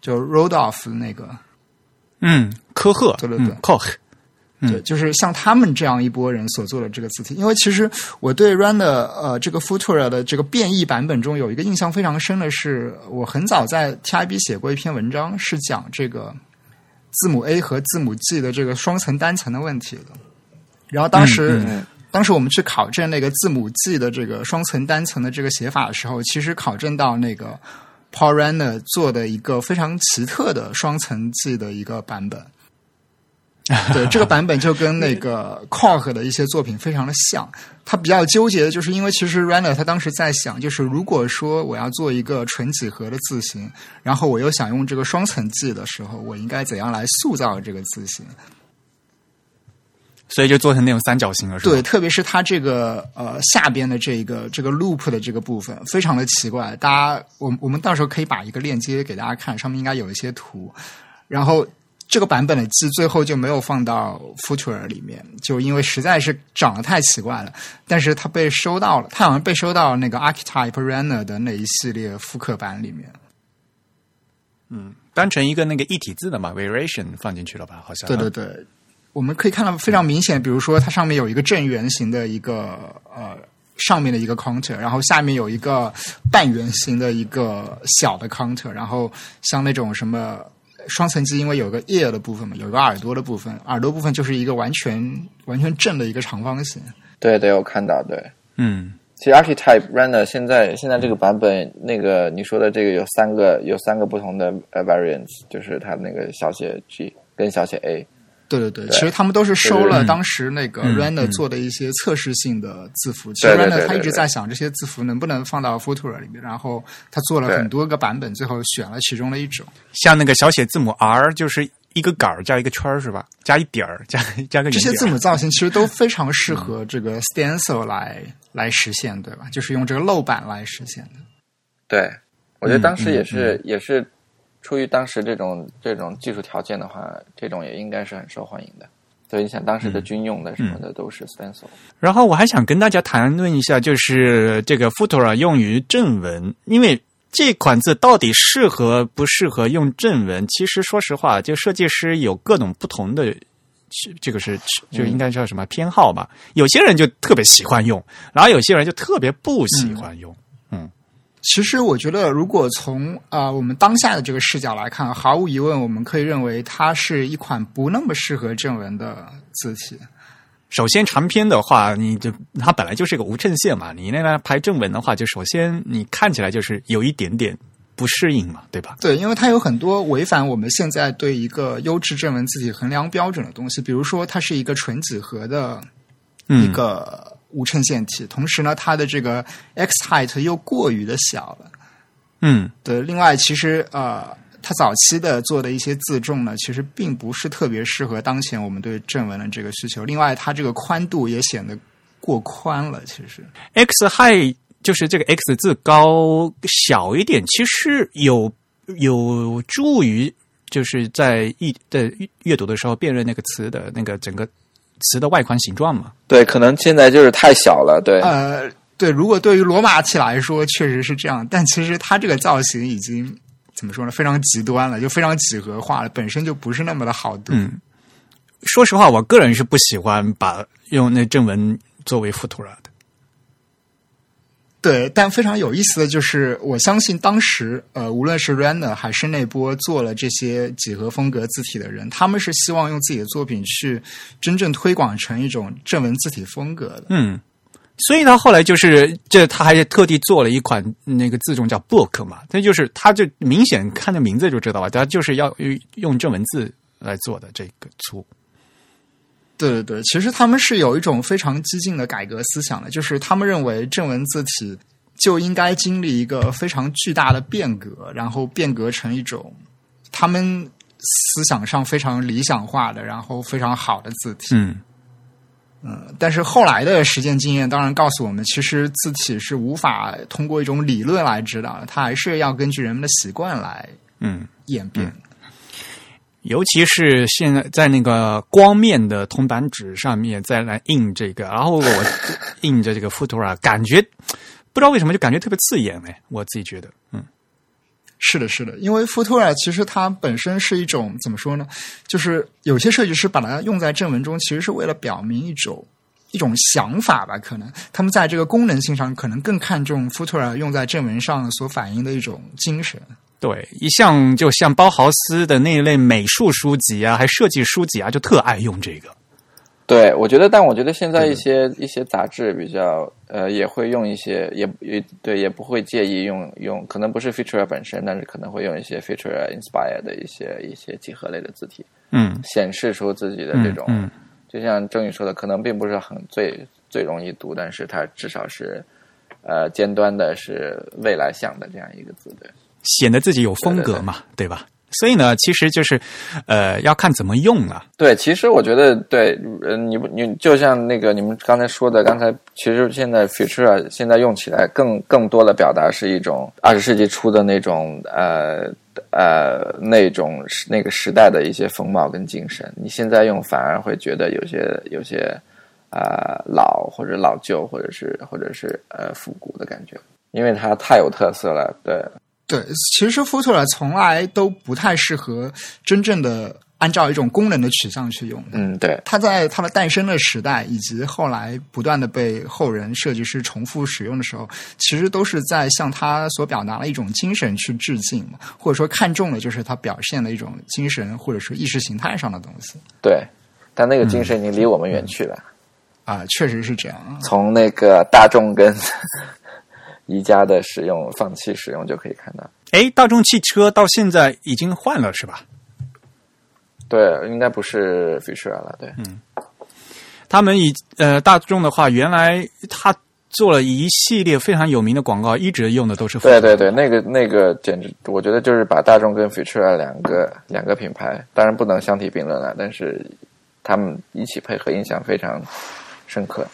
就 Rodolph 的那个，嗯，科赫，对对对。嗯，Koch，对，就是像他们这样一波人所做的这个字体，因为其实我对 Renner 呃这个 Futura 的这个变异版本中有一个印象非常深的是，我很早在 TIB 写过一篇文章，是讲这个字母 A 和字母 G 的这个双层单层的问题的。然后当时，嗯嗯当时我们去考证那个字母 G 的这个双层单层的这个写法的时候，其实考证到那个 Paul Renner 做的一个非常奇特的双层 G 的一个版本。对，这个版本就跟那个 Koch 的一些作品非常的像。他比较纠结的就是，因为其实 Renner 他当时在想，就是如果说我要做一个纯几何的字形，然后我又想用这个双层 G 的时候，我应该怎样来塑造这个字形？所以就做成那种三角形了，是吧？对，特别是它这个呃下边的这个这个 loop 的这个部分，非常的奇怪。大家，我我们到时候可以把一个链接给大家看，上面应该有一些图。然后这个版本的字最后就没有放到 Future 里面，就因为实在是长得太奇怪了。但是它被收到了，它好像被收到那个 Archetype Runner 的那一系列复刻版里面。嗯当成一个那个一体字的嘛，variation 放进去了吧？好像对对对，我们可以看到非常明显，比如说它上面有一个正圆形的一个呃上面的一个 counter，然后下面有一个半圆形的一个小的 counter，然后像那种什么双层机，因为有个 ear 的部分嘛，有个耳朵的部分，耳朵部分就是一个完全完全正的一个长方形。对对，我看到，对，嗯其实 Archetype Runner 现在现在这个版本，那个你说的这个有三个有三个不同的呃 variants，就是它那个小写 G 跟小写 A。对对对，对其实他们都是收了当时那个嗯 Render 嗯做的一些测试性的字符。其实 Render 他一直在想这些字符能不能放到 Futura 里面，然后他做了很多个版本，最后选了其中的一种。像那个小写字母 R 就是一个杆儿加一个圈儿是吧？加一点儿，加 加个这些字母造型其实都非常适合这个 Stencil 来来实现，对吧？就是用这个漏板来实现的。对，我觉得当时嗯也是、也是出于当时这种这种技术条件的话，这种也应该是很受欢迎的。所以你想当时的军用的什么的都是 stencil，、然后我还想跟大家谈论一下，就是这个 Futura 用于正文，因为这款字到底适合不适合用正文？其实说实话，就设计师有各种不同的。这个是就应该叫什么偏好吧？有些人就特别喜欢用，然后有些人就特别不喜欢用。其实我觉得，如果从啊、我们当下的这个视角来看，毫无疑问，我们可以认为它是一款不那么适合正文的字体。首先，长篇的话，你就它本来就是一个无衬线嘛，你那个排正文的话，就首先你看起来就是有一点点不适应嘛，对吧？对，因为它有很多违反我们现在对一个优质正文字体衡量标准的东西，比如说它是一个纯几何的一嗯，个无衬线体，同时呢，它的这个 x height 又过于的小了。嗯，对，另外其实呃，它早期的做的一些自重呢，其实并不是特别适合当前我们对正文的这个需求。另外，它这个宽度也显得过宽了。其实，x height 就是这个 x 字高小一点，其实有有助于就是在一的阅读的时候辨认那个词的那个整个词的外观形状嘛。对，可能现在就是太小了，对，呃，对，如果对于罗马体来说确实是这样，但其实它这个造型已经怎么说呢？非常极端了，就非常几何化了，本身就不是那么的好读。嗯，说实话，我个人是不喜欢把用那正文作为 Futura 的。对，但非常有意思的就是，我相信当时呃，无论是 Renner 还是那波做了这些几何风格字体的人，他们是希望用自己的作品去真正推广成一种正文字体风格的。嗯，所以他后来就是这，他还特地做了一款那个字重叫 Book 嘛，那就是他就明显看这名字就知道了，他就是要用正文字来做的这个粗。对对对，其实他们是有一种非常激进的改革思想的，就是他们认为正文字体就应该经历一个非常巨大的变革，然后变革成一种他们思想上非常理想化的，然后非常好的字体。嗯嗯但是后来的实践经验当然告诉我们，其实字体是无法通过一种理论来指导的，它还是要根据人们的习惯来嗯，演变。尤其是现在在那个光面的铜板纸上面再来印这个，然后我印着这个 Futura，感觉不知道为什么就感觉特别刺眼哎，我自己觉得，嗯是的，是的，因为 Futura 其实它本身是一种怎么说呢？就是有些设计师把它用在正文中，其实是为了表明一种一种想法吧。可能他们在这个功能性上，可能更看重 Futura 用在正文上所反映的一种精神。对，一向就像包豪斯的那一类美术书籍啊，还设计书籍啊，就特爱用这个。对，我觉得，但我觉得现在一些一些杂志比较呃，也会用一些，也也对，也不会介意用用，可能不是 feature 本身，但是可能会用一些 feature inspire 的一些一些几何类的字体，嗯显示出自己的这种，嗯嗯就像郑宇说的，可能并不是很最最容易读，但是它至少是呃尖端的，是未来向的这样一个字，对。显得自己有风格嘛，对吧？所以呢，其实就是呃，要看怎么用啊。对，其实我觉得，对，呃，你不，你就像那个你们刚才说的，刚才其实现在 Futura 现在用起来更更多的表达是一种二十世纪初的那种呃呃那种那个时代的一些风貌跟精神。你现在用反而会觉得有些有些呃老或者老旧，或者是或者是呃复古的感觉，因为它太有特色了。对，对，其实 Futura 从来都不太适合真正的按照一种功能的取向去用的。嗯，对，它在它的诞生的时代，以及后来不断的被后人设计师重复使用的时候，其实都是在向它所表达的一种精神去致敬嘛，或者说看重的就是它表现的一种精神或者是意识形态上的东西。对，但那个精神已经离我们远去了。啊，确实是这样。从那个大众跟 宜家的使用放弃使用就可以看到。哎，大众汽车到现在已经换了是吧？对，应该不是 Future 了。对，嗯他们以呃大众的话，原来他做了一系列非常有名的广告，一直用的都是对对对，那个那个简直，我觉得就是把大众跟 Future 两个两个品牌，当然不能相提并论了，但是他们一起配合，印象非常深刻。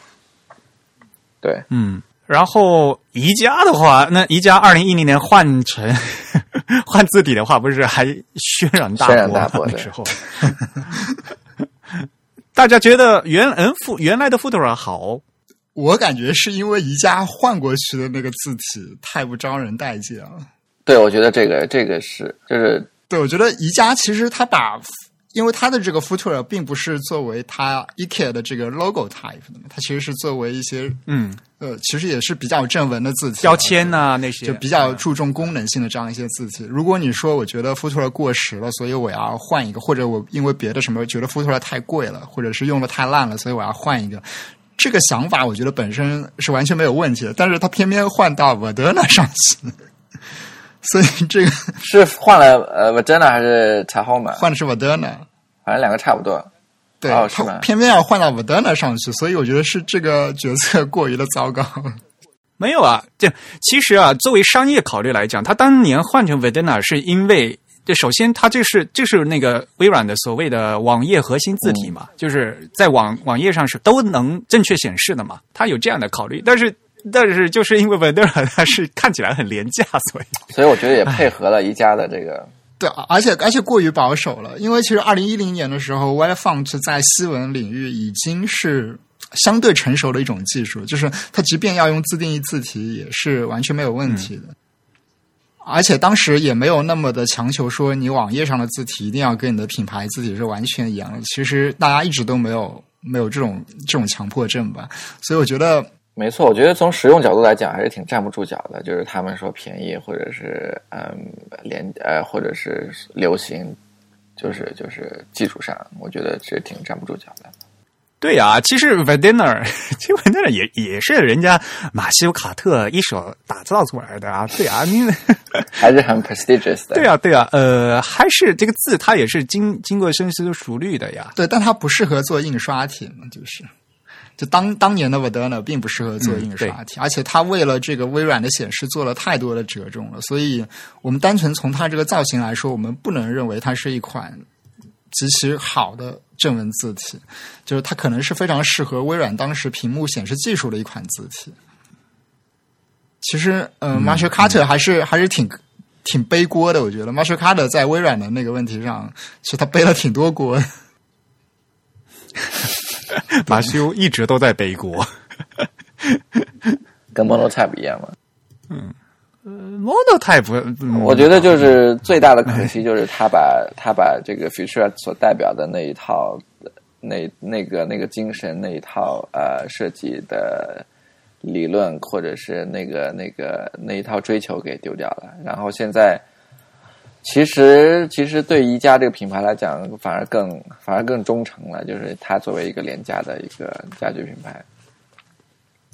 对，嗯。然后宜家的话，那宜家二零一零年换成 换字体的话，不是还轩然大波那时候？大家觉得原嗯复原来的 Futura 好？我感觉是因为宜家换过去的那个字体太不招人待见了。对，我觉得这个这个是就是对，我觉得宜家其实他把。因为它的这个 Futura 并不是作为它 IKEA 的这个 logo type 的嘛，它其实是作为一些嗯呃，其实也是比较正文的字体标签呐那些，就比较注重功能性的这样一些字体。如果你说我觉得 Futura 过时了，所以我要换一个，或者我因为别的什么觉得 Futura 太贵了，或者是用的太烂了，所以我要换一个，这个想法我觉得本身是完全没有问题的。但是他偏偏换到 Verdana 上去。所以这个 是换了呃 v a d e n a 还是 Tahoma？换的是 v a d e n a 反正两个差不多。对，他偏偏要换到 v a d e n a 上去，所以我觉得是这个决策 过于的糟糕。没有啊，这其实啊，作为商业考虑来讲，他当年换成 v a d e n a 是因为，这首先它就是就是那个微软的所谓的网页核心字体嘛，就是在网网页上是都能正确显示的嘛，他有这样的考虑，但是。但是就是因为 v e d e r 它是看起来很廉价，所以所以我觉得也配合了宜家的这个对，而且而且过于保守了。因为其实二零一零年的时候，White Font 在西文领域已经是相对成熟的一种技术，就是它即便要用自定义字体，也是完全没有问题的。而且当时也没有那么的强求，说你网页上的字体一定要跟你的品牌字体是完全一样的。其实大家一直都没有没有这种这种强迫症吧。所以我觉得。没错，我觉得从实用角度来讲，还是挺站不住脚的。就是他们说便宜，或者是嗯廉呃，或者是流行，就是就是技术上，我觉得是挺站不住脚的。对呀，其实 v a d e n a 其实 v a d e n a 也也是人家马西欧卡特一手打造出来的啊。对啊，你 还是很 prestigious 的。对啊，对啊，呃，还是这个字，它也是经经过深思熟虑的呀。对，但它不适合做印刷体嘛，就是。就当当年的 Vedana 并不适合做印刷体，而且它为了这个微软的显示做了太多的折中了，所以我们单纯从它这个造型来说，我们不能认为它是一款极其好的正文字体，就是它可能是非常适合微软当时屏幕显示技术的一款字体。其实，呃，Marshall Carter 还是还是挺挺背锅的，我觉得 Marshall Carter 在微软的那个问题上，其实他背了挺多锅。马修一直都在背锅，跟 Monotype 一样嘛。嗯，Monotype，我觉得就是最大的可惜就是他把 他把这个 Future 所代表的那一套那那个那个精神那一套呃设计的理论或者是那个那个那一套追求给丢掉了，然后现在。其实，其实对宜家这个品牌来讲，反而更反而更忠诚了。就是它作为一个廉价的一个家居品牌，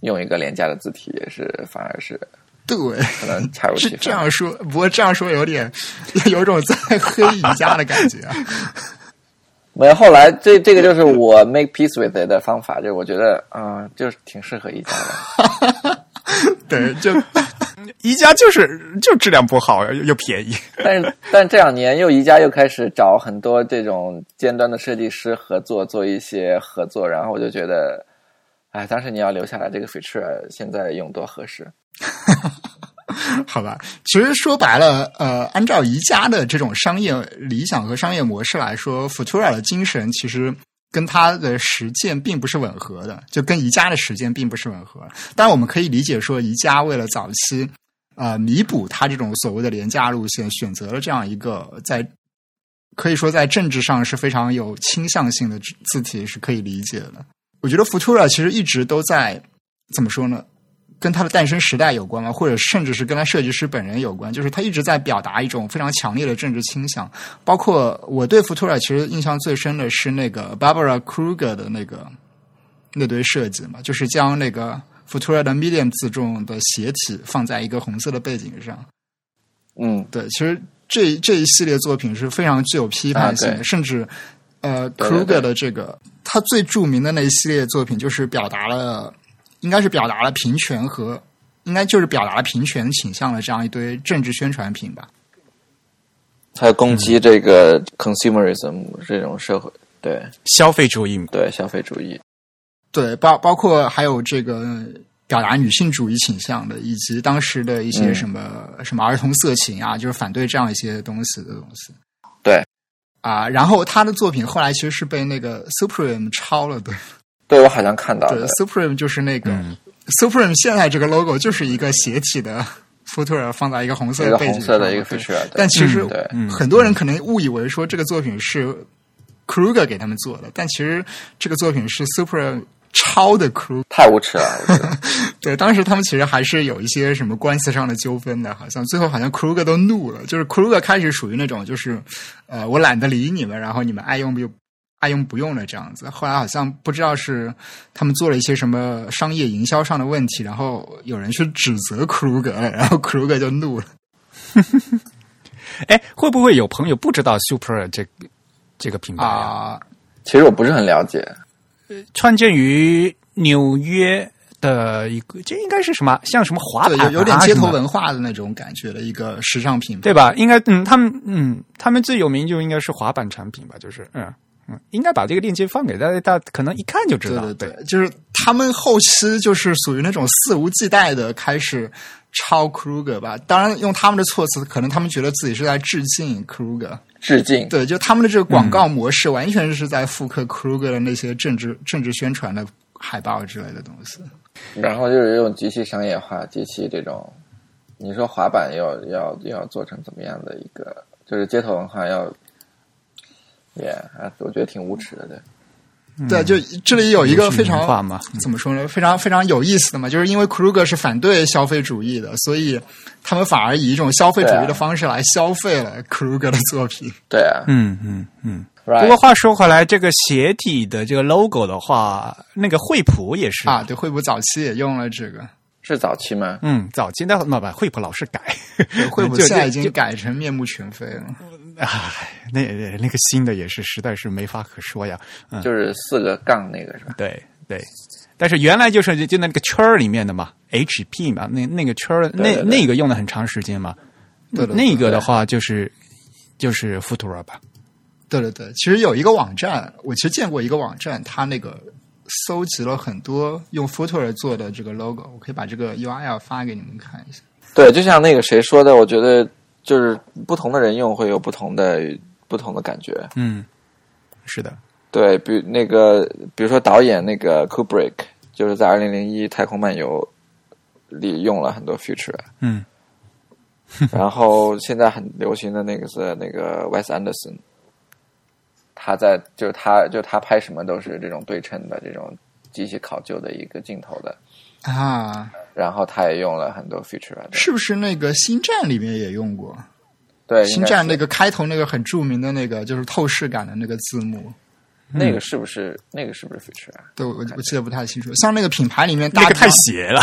用一个廉价的字体，也是反而是对，可能恰如其分。这样说，不过这样说有点 有种在黑宜家的感觉。没有，后来这这个就是我 make peace with it 的方法，就是我觉得啊，就是挺适合宜家的。对，就。宜家就是就质量不好又便宜，但是但这两年又宜家又开始找很多这种尖端的设计师合作做一些合作，然后我就觉得，哎，当时你要留下来这个 feature，现在用多合适？好吧，其实说白了，呃，按照宜家的这种商业理想和商业模式来说，Futura 的精神其实。跟他的实践并不是吻合的，就跟宜家的实践并不是吻合。但我们可以理解说，宜家为了早期呃弥补他这种所谓的廉价路线，选择了这样一个在可以说在政治上是非常有倾向性的字体，是可以理解的。我觉得 Futura 其实一直都在怎么说呢？跟他的诞生时代有关吗？或者甚至是跟他设计师本人有关？就是他一直在表达一种非常强烈的政治倾向。包括我对 Futura 其实印象最深的是那个 Barbara Kruger 的那个那堆设计嘛，就是将那个 Futura 的 medium 自重的斜体放在一个红色的背景上。嗯，对，其实这这一系列作品是非常具有批判性的，啊甚至呃 Kruger 的这个他最著名的那一系列作品，就是表达了，应该是表达了平权和，应该就是表达了平权倾向的这样一堆政治宣传品吧。还有攻击这个 consumerism 这种社会，对消费主义，对消费主义，对，包包括还有这个表达女性主义倾向的，以及当时的一些嗯什么、什么儿童色情啊，就是反对这样一些东西的东西。对啊，然后他的作品后来其实是被那个 Supreme 抄了的。对我好像看到对，，Supreme 就是那个、嗯。Supreme 现在这个 logo 就是一个斜体的 footer 放在一个红色的背景红色的一个上对。feature，对但其实、很多人可能误以为说这个作品是 Kruger 给他们做的，但其实这个作品是 Supreme 抄的 Kruger。太无耻了，对，当时他们其实还是有一些什么官司上的纠纷的，好像最后好像 Kruger 都怒了，就是 Kruger 开始属于那种就是，呃，我懒得理你们，然后你们爱用不用爱用不用的这样子。后来好像不知道是他们做了一些什么商业营销上的问题，然后有人去指责 Kruger 了，然后 Kruger 就怒了。哎，会不会有朋友不知道 Super 这个这个品牌啊？啊、其实我不是很了解，创建于纽约的一个，这应该是什么？像什么滑对，板、啊、有有点街头文化的那种感觉的一个时尚品牌，对吧？应该嗯，他们嗯，他们最有名就应该是滑板产品吧，就是嗯嗯，应该把这个链接放给大家，大家可能一看就知道。对对对，就是他们后期就是属于那种肆无忌惮的开始抄 Kruger 吧。当然，用他们的措辞，可能他们觉得自己是在致敬 Kruger。致敬，对，就他们的这个广告模式，完全是在复刻 Kruger 的那些政治政治宣传的海报之类的东西。然后就是用极其商业化、极其这种，你说滑板要要要做成怎么样的一个，就是街头文化要，也、啊，我觉得挺无耻的，对。对，就这里有一个非常嘛怎么说呢？非常非常有意思的嘛，就是因为 Kruger 是反对消费主义的，所以他们反而以一种消费主义的方式来消费了 Kruger 的作品。对啊，嗯嗯嗯。right 不过话说回来，这个鞋底的这个 logo 的话，那个惠普也是啊，对，惠普早期也用了这个，是早期吗？嗯，早期的那不惠普老是改，惠普现在已经 改成面目全非了。唉，那那个新的也是实在是没法可说呀。嗯，就是四个杠那个是吧？对对，但是原来就是就那个圈儿里面的嘛，HP 嘛，那那个圈儿那对对那个用了很长时间嘛，对对对那个的话就是就是 Futura 吧，对对对，其实有一个网站，我其实见过一个网站，它那个搜集了很多用 Footer 做的这个 logo，我可以把这个 URL 发给你们看一下。对，就像那个谁说的，我觉得就是不同的人用会有不同的不同的感觉。嗯，是的，对，比那个，比如说导演那个 Kubrick，就是在二零零一《太空漫游》里用了很多 feature，嗯。然后现在很流行的那个是那个 Wes Anderson，他在就是他就他拍什么都是这种对称的这种极其考究的一个镜头的，啊，然后他也用了很多 feature，是不是那个星战里面也用过？对，星战那个个开头那个很著名的那个就是透视感的那个字幕，那个是不是那个是不是 feature 啊？对我我记得不太清楚。像那个品牌里面大家那个太邪了，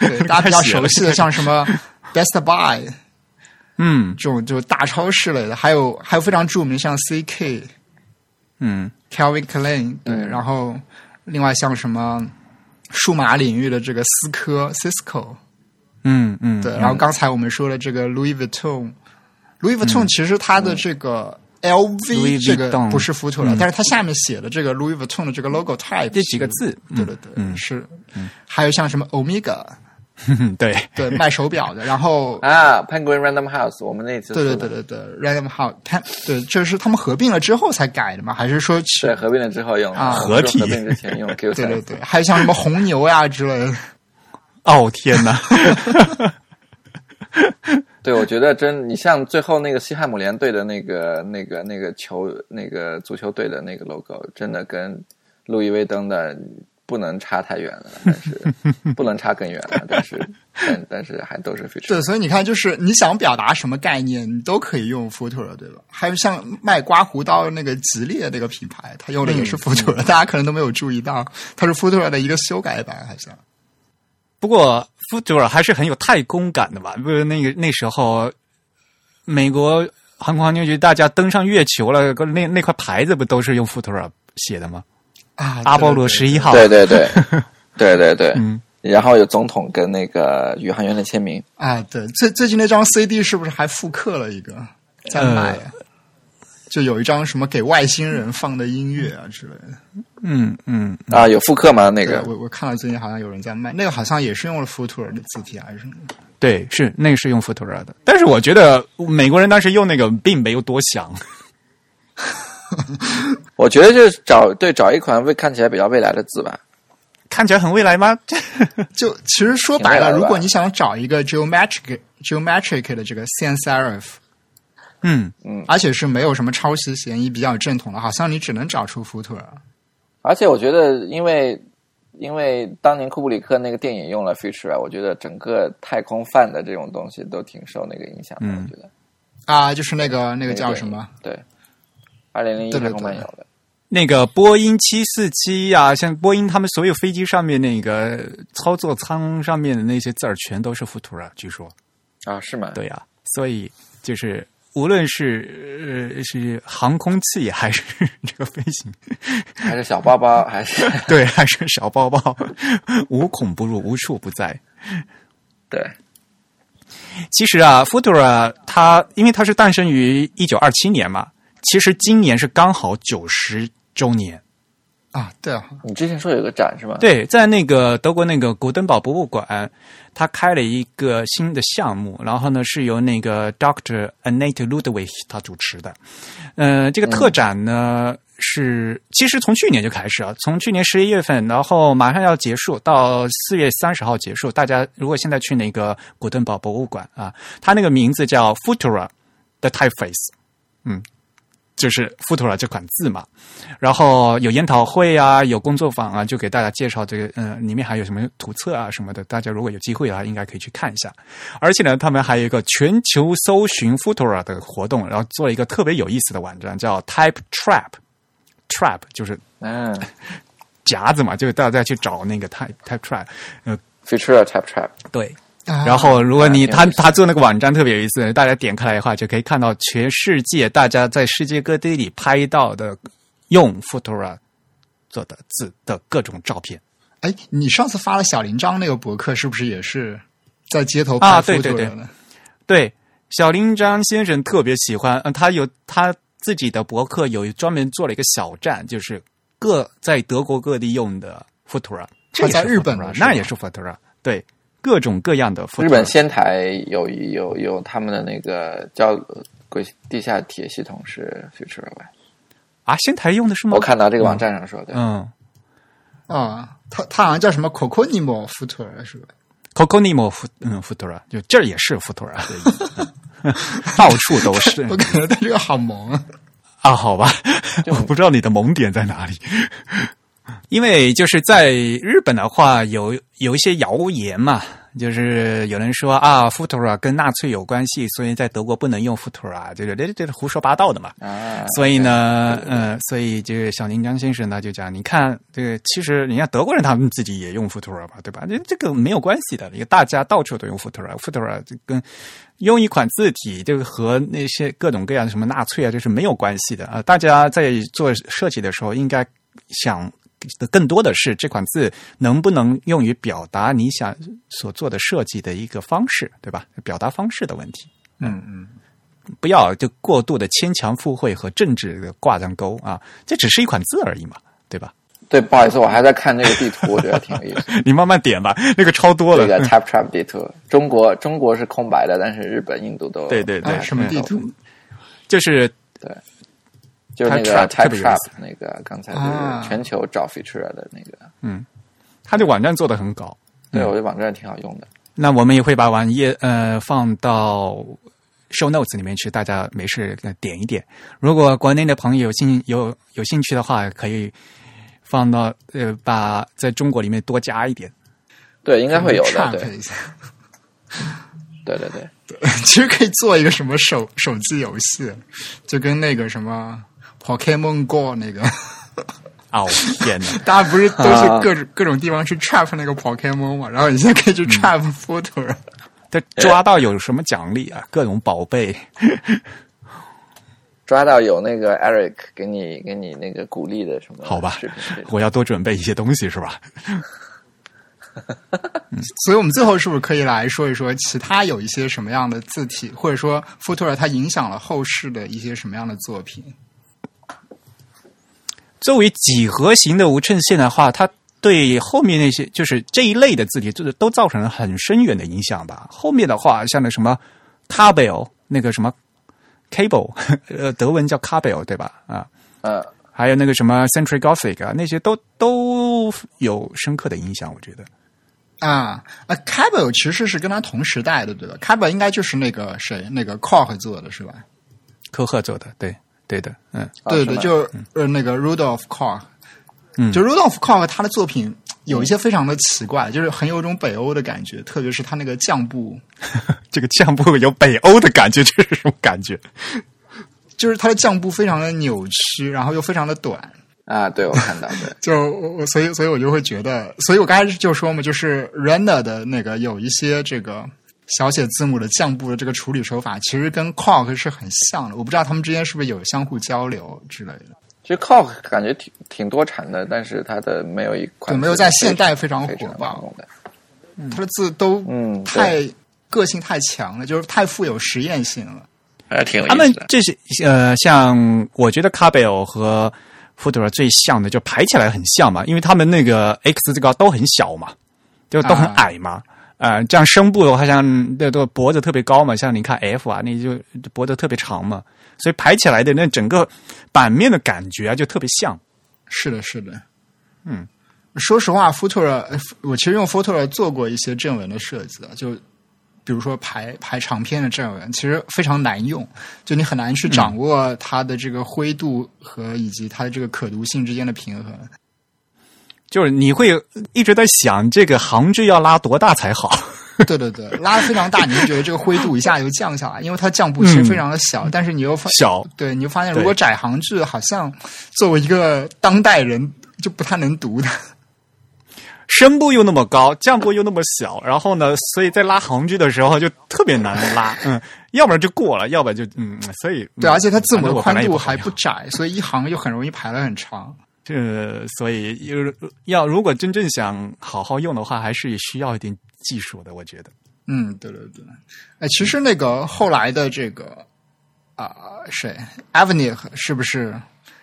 对 大家比较熟悉的，像什么 Best Buy 嗯这种就是大超市类的，还有还有非常著名像 CK。嗯 Calvin Klein，对，嗯然后另外像什么数码领域的这个思科 Cisco，嗯嗯，对。然后刚才我们说了这个 Louis Vuitton，Louis Vuitton 其实它的这个 LV，这个不是糊涂了，但是它下面写的这个 Louis Vuitton 的这个 logo type 这几个字，对对对，是，还有像什么 Omega。对，对，卖手表的，然后啊，Penguin Random House，我们那次对对对对对，Random House，它对，这是他们合并了之后才改的吗？还是说对合并了之后用啊合并之前用 Q 对对，对，还有像什么红牛呀之类的。哦天哪，对，我觉得真，你像最后那个西汉姆联队的那个、那个、那个球、那个足球队的那个 logo，真的跟路易威登的不能差太远了，但是 不能差更远了，但是但但是还都是 feature。对，所以你看，就是你想表达什么概念，你都可以用 Futura，对吧？还有像卖刮胡刀那个吉列那个品牌，它用的也是 Futura，、大家可能都没有注意到，它是 Futura 的一个修改版，好像。不过 Futura 还是很有太空感的吧？不是那个那时候，美国航空航天局大家登上月球了，那那块牌子不都是用 Futura 写的吗？啊，阿波罗十一号，对对对 对对对，嗯，然后有总统跟那个宇航员的签名，啊，对，最最近那张 CD 是不是还复刻了一个在卖啊？就有一张什么给外星人放的音乐啊之类的。嗯嗯，啊，有复刻吗？那个我我看到最近好像有人在卖，那个好像也是用了 Futura 的字体还是什么。对，是那个是用 Futura 的，但是我觉得美国人当时用那个并没有多想。我觉得就是找对找一款未看起来比较未来的字吧。看起来很未来吗？就其实说白了，如果你想找一个 geometric geometric 的这个 sans serif，嗯嗯，而且是没有什么抄袭嫌疑、比较正统的，好像你只能找出 Futura。而且我觉得，因为因为当年库布里克那个电影用了 feature 啊，我觉得整个太空泛的这种东西都挺受那个影响的。嗯我觉得啊，就是那个那那个叫什么？？对，二零零一对对太空漫游的。那个波音七四七呀，像波音他们所有飞机上面那个操作舱上面的那些字儿，全都是 Futura，据说。啊，是吗？对呀、所以就是无论是呃是航空器还是这个飞行，还是小包包，还是 对，还是小包包，无孔不入，无处不在。对，其实啊，Futura 它因为它是诞生于一九二七年嘛，其实今年是刚好九十周年。啊，对啊，你之前说有个展是吧？，对，在那个德国那个古登堡博物馆，他开了一个新的项目，然后呢是由那个 Doctor Annette Ludwig 他主持的。呃，这个特展呢、是其实从去年就开始了，从去年十一月份，然后马上要结束，到四月三十号结束。大家如果现在去那个古登堡博物馆啊，它那个名字叫 Futura 的 Typeface，嗯。就是 Futura 这款字嘛，然后有研讨会啊，有工作坊啊，就给大家介绍这个，嗯、里面还有什么图册啊什么的，大家如果有机会的话，应该可以去看一下。而且呢，他们还有一个全球搜寻 Futura 的活动，然后做了一个特别有意思的网站，叫 Type Trap，Trap 就是嗯夹子嘛，就是大家去找那个 Type Type Trap，呃，，feature type trap，对，啊然后，如果你他他做那个网站特别有意思，大家点开来的话，就可以看到全世界大家在世界各地里拍到的用 Futura 做的字的各种照片。哎，你上次发了小铃章那个博客，是不是也是在街头拍啊对对对。的？对，小林章先生特别喜欢，嗯，他有他自己的博客有专门做了一个小站，就是各在德国各地用的 Futura，这是在日本 Futura，的是吧那也是 Futura，对，各种各样的。日本仙台有有有他们的那个叫轨地下铁系统是 feature 吧？啊，仙台用的是吗？我看到这个网站上说的，嗯啊，他他好像叫什么 Coconimo Futura 是吧？，Coconimo 福嗯 Futura，就这儿也是 Futura 到处都是 我感觉他这个好萌啊！啊，好吧，我不知道你的萌点在哪里。因为就是在日本的话，有有一些谣言嘛，就是有人说啊，Futura 跟纳粹有关系，所以在德国不能用 Futura，这个这这是胡说八道的嘛。啊，所以呢，嗯，所以这个小林江先生呢就讲，你看这个，其实人家德国人他们自己也用 Futura 吧，对吧？这这个没有关系的，因为大家到处都用 Futura，Futura 这跟用一款字体，这个和那些各种各样的什么纳粹啊，这是没有关系的啊。大家在做设计的时候，应该想的更多的是这款字能不能用于表达你想所做的设计的一个方式，对吧？表达方式的问题。嗯嗯，不要就过度的牵强附会和政治的挂上钩啊，这只是一款字而已嘛，对吧？对，不好意思，我还在看那个地图，我觉得挺有意思。你慢慢点吧，那个超多了。这个 Tap Trap 地图，中国中国是空白的，但是日本、印度都有对对对啊，什么地图？就是就是那个 Type Trap 那个，刚才啊就是全球找 feature 的那个，嗯，他的网站做的很高。对我的网站挺好用的。那我们也会把网页呃放到 show notes 里面去，大家没事呃点一点。如果国内的朋友有兴有有兴趣的话，可以放到呃，把在中国里面多加一点。对，应该会有的。对。对对对，其实可以做一个什么手手机游戏，就跟那个什么 Pokemon Go 那个，哦天哪！大家不是都是啊各种、各种地方去 trap 那个 Pokemon 嘛？然后你现在可以去 trap Photo，、他抓到有什么奖励啊？各种宝贝。抓到有那个 Eric 给你给你那个鼓励的什么好吧我要多准备一些东西是吧？所以我们最后是不是可以来说一说其他有一些什么样的字体，或者说 Photo 它影响了后世的一些什么样的作品？作为几何形的无衬线的话，它对后面那些就是这一类的字体，就是都造成了很深远的影响吧。后面的话，像那什么 Cabell 那个什么 Cable，呃，德文叫 Cabell 对吧？啊，呃，还有那个什么 Century Gothic 啊，那些都都有深刻的影响，我觉得。啊啊 c a b e 其实是跟他同时代的，对吧 c a b e 应该就是那个谁，那个 Koch 做的是吧？科赫做的，对对的，嗯，对对，就是呃那个 Rudolf Koch，嗯。就 Rudolf Koch 他的作品有一些非常的奇怪，就是很有种北欧的感觉，特别是他那个酱布，这个酱布有北欧的感觉，这是什么感觉？就是他的酱布非常的扭曲，然后又非常的短。啊，对我看到对，就我我所以所以我就会觉得，所以我刚才就说嘛，就是 Render 的那个有一些这个小写字母的降部的这个处理手法，其实跟 Cock 是很像的。我不知道他们之间是不是有相互交流之类的。其实 Cock 感觉挺挺多产的，但是它的没有一款对没有在现代非常火爆成功的。他的字都嗯太个性太强了，就是太富有实验性了。还挺有他们意思的。这些呃，像我觉得 c a b e l 和 f o t o 最像的，就排起来很像嘛，因为他们那个 X 这个都很小嘛，就都很啊矮嘛。呃，这样声部的话，像那个脖子特别高嘛，像你看 F 啊，那就脖子特别长嘛，所以排起来的那整个版面的感觉啊，就特别像。是的，是的，嗯。说实话 f o t o 我其实用 f o t o 做过一些正文的设计的，就比如说排排长篇的正文，其实非常难用，就你很难去掌握它的这个灰度和以及它的这个可读性之间的平衡。就是你会一直在想这个行距要拉多大才好。对对对，拉的非常大，你就觉得这个灰度一下就降下来，因为它降步其实非常的小，但是你又发小对，你就发现如果窄行距，好像作为一个当代人就不太能读的。声部又那么高，降部又那么小，然后呢，所以在拉行距的时候就特别难拉，嗯，要不然就过了，要不然就嗯，所以对，而且它字母的宽度度还不窄，所以一行就很容易排的很长。这，所以要如果真正想好好用的话，还是需要一点技术的，我觉得。嗯，对对对。哎，其实那个后来的这个啊、谁 a v e n i 是不是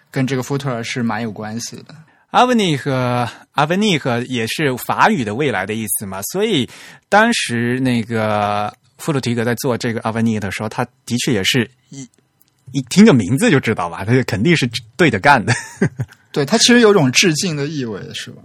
跟这个 Footer 是蛮有关系的？阿维尼和阿维尼和也是法语的未来的意思嘛，所以当时那个弗鲁提格在做这个阿维尼的时候，他的确也是一一听个名字就知道吧，他就肯定是对着干的。对，它其实有种致敬的意味，是吧？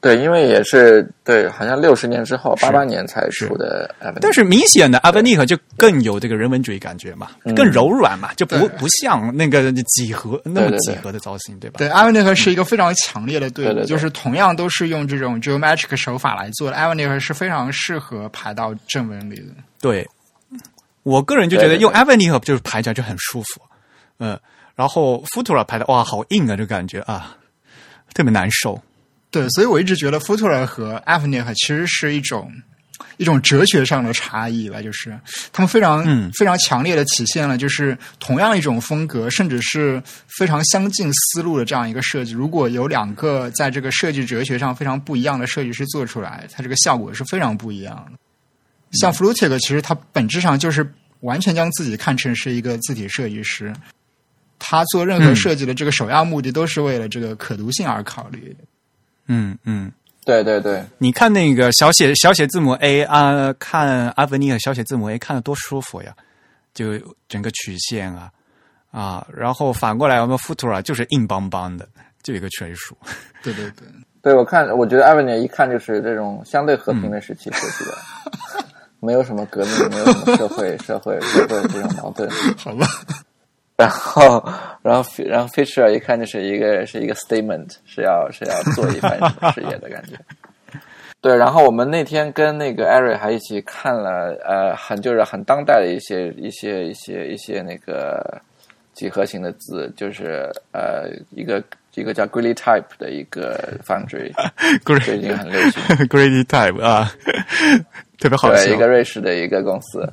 对，因为也是对，好像六十年之后，八八年才出的。但是明显的阿维尼和就更有这个人文主义感觉嘛，嗯更柔软嘛，就不不像那个几何那么几何的造型，对吧？对 a v e n i 是一个非常强烈的对就是同样都是用这种 geometric 手法来做的 a v e n i 是非常适合排到正文里的。对，我个人就觉得用 Avenue 就是排起来就很舒服，嗯，然后 Futura 拍的哇好硬啊，这感觉啊特别难受。对，所以我一直觉得 Futura 和 a v e n i 其实是一种一种哲学上的差异吧，就是他们非常、嗯非常强烈的体现了，就是同样一种风格，甚至是非常相近思路的这样一个设计。如果有两个在这个设计哲学上非常不一样的设计师做出来，它这个效果是非常不一样的。像 Flutic，其实它本质上就是完全将自己看成是一个字体设计师，他做任何嗯设计的这个首要目的都是为了这个可读性而考虑。嗯嗯，对对对，你看那个小写小写字母 A 啊，看 Avenue 小写字母 A 看的多舒服呀，就整个曲线啊啊，然后反过来我们 Futura 就是硬邦邦的，就一个权属。对对对。对我看，我觉得 Avenue 一看就是这种相对和平的时期设计的，没有什么革命，没有什么社会社会社会这种矛盾。好吧，然后，然后，然后 feature 一看就是一个是一个 statement，是要是要做一番什么事业的感觉。对，然后我们那天跟那个艾瑞还一起看了，呃，很就是很当代的一些一些一些一些那个几何形的字，就是呃一个一个叫 Greeley Type 的一个 foundry，最近很流行 Greedy Type 啊，特别好对，一。个瑞士的一个公司，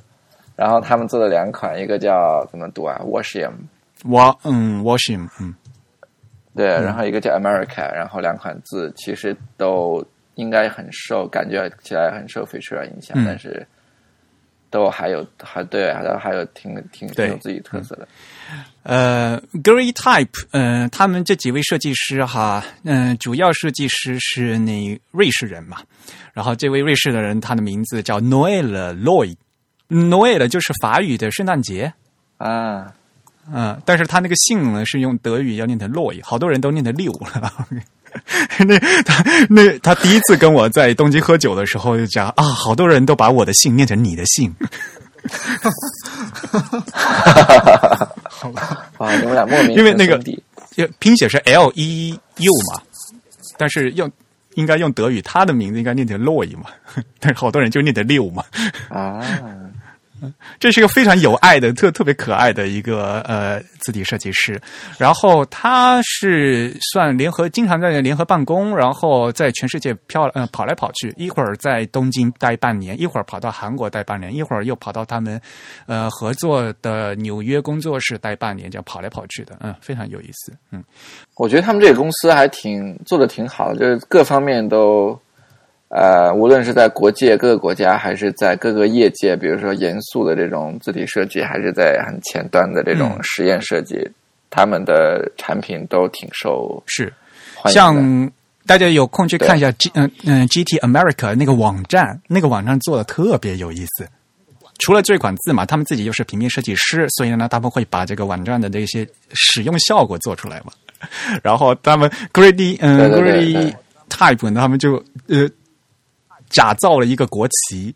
然后他们做了两款，一个叫怎么读啊，Washim，我嗯，Washing，嗯，对，然后一个叫 America，然后两款字其实都应该很受，感觉起来很受 Fisher 影响，嗯。但是都还有还对，还还有挺挺挺有自己特色的。呃 g r e y Type，嗯、他们这几位设计师哈，嗯、主要设计师是那瑞士人嘛，然后这位瑞士的人，他的名字叫 Noel Lloyd，Noel 就是法语的圣诞节，啊，嗯，但是他那个姓呢是用德语要念成洛伊，好多人都念成六了。那他那他第一次跟我在东京喝酒的时候就讲啊，好多人都把我的姓念成你的姓。哇，你们俩莫名因为那个拼写是 L E U 嘛，但是用应该用德语，他的名字应该念成洛伊嘛，但是好多人就念成六嘛。啊，这是一个非常有爱的、特特别可爱的一个呃字体设计师。然后他是算联合，经常在联合办公，然后在全世界飘呃跑来跑去，一会儿在东京待半年，一会儿跑到韩国待半年，一会儿又跑到他们呃合作的纽约工作室待半年，这样跑来跑去的，嗯，非常有意思，嗯。我觉得他们这个公司还挺做的挺好，就是各方面都，呃，无论是在国界各个国家，还是在各个业界，比如说严肃的这种字体设计，还是在很前端的这种嗯实验设计，他们的产品都挺受是。像大家有空去看一下 G 嗯嗯 GT America 那个网站，那个网站做的特别有意思。除了这款字嘛，他们自己又是平面设计师，所以呢，他们会把这个网站的这些使用效果做出来嘛。然后他们 Grady 嗯对对对 Grady 对 Type 呢，他们就呃假造了一个国旗，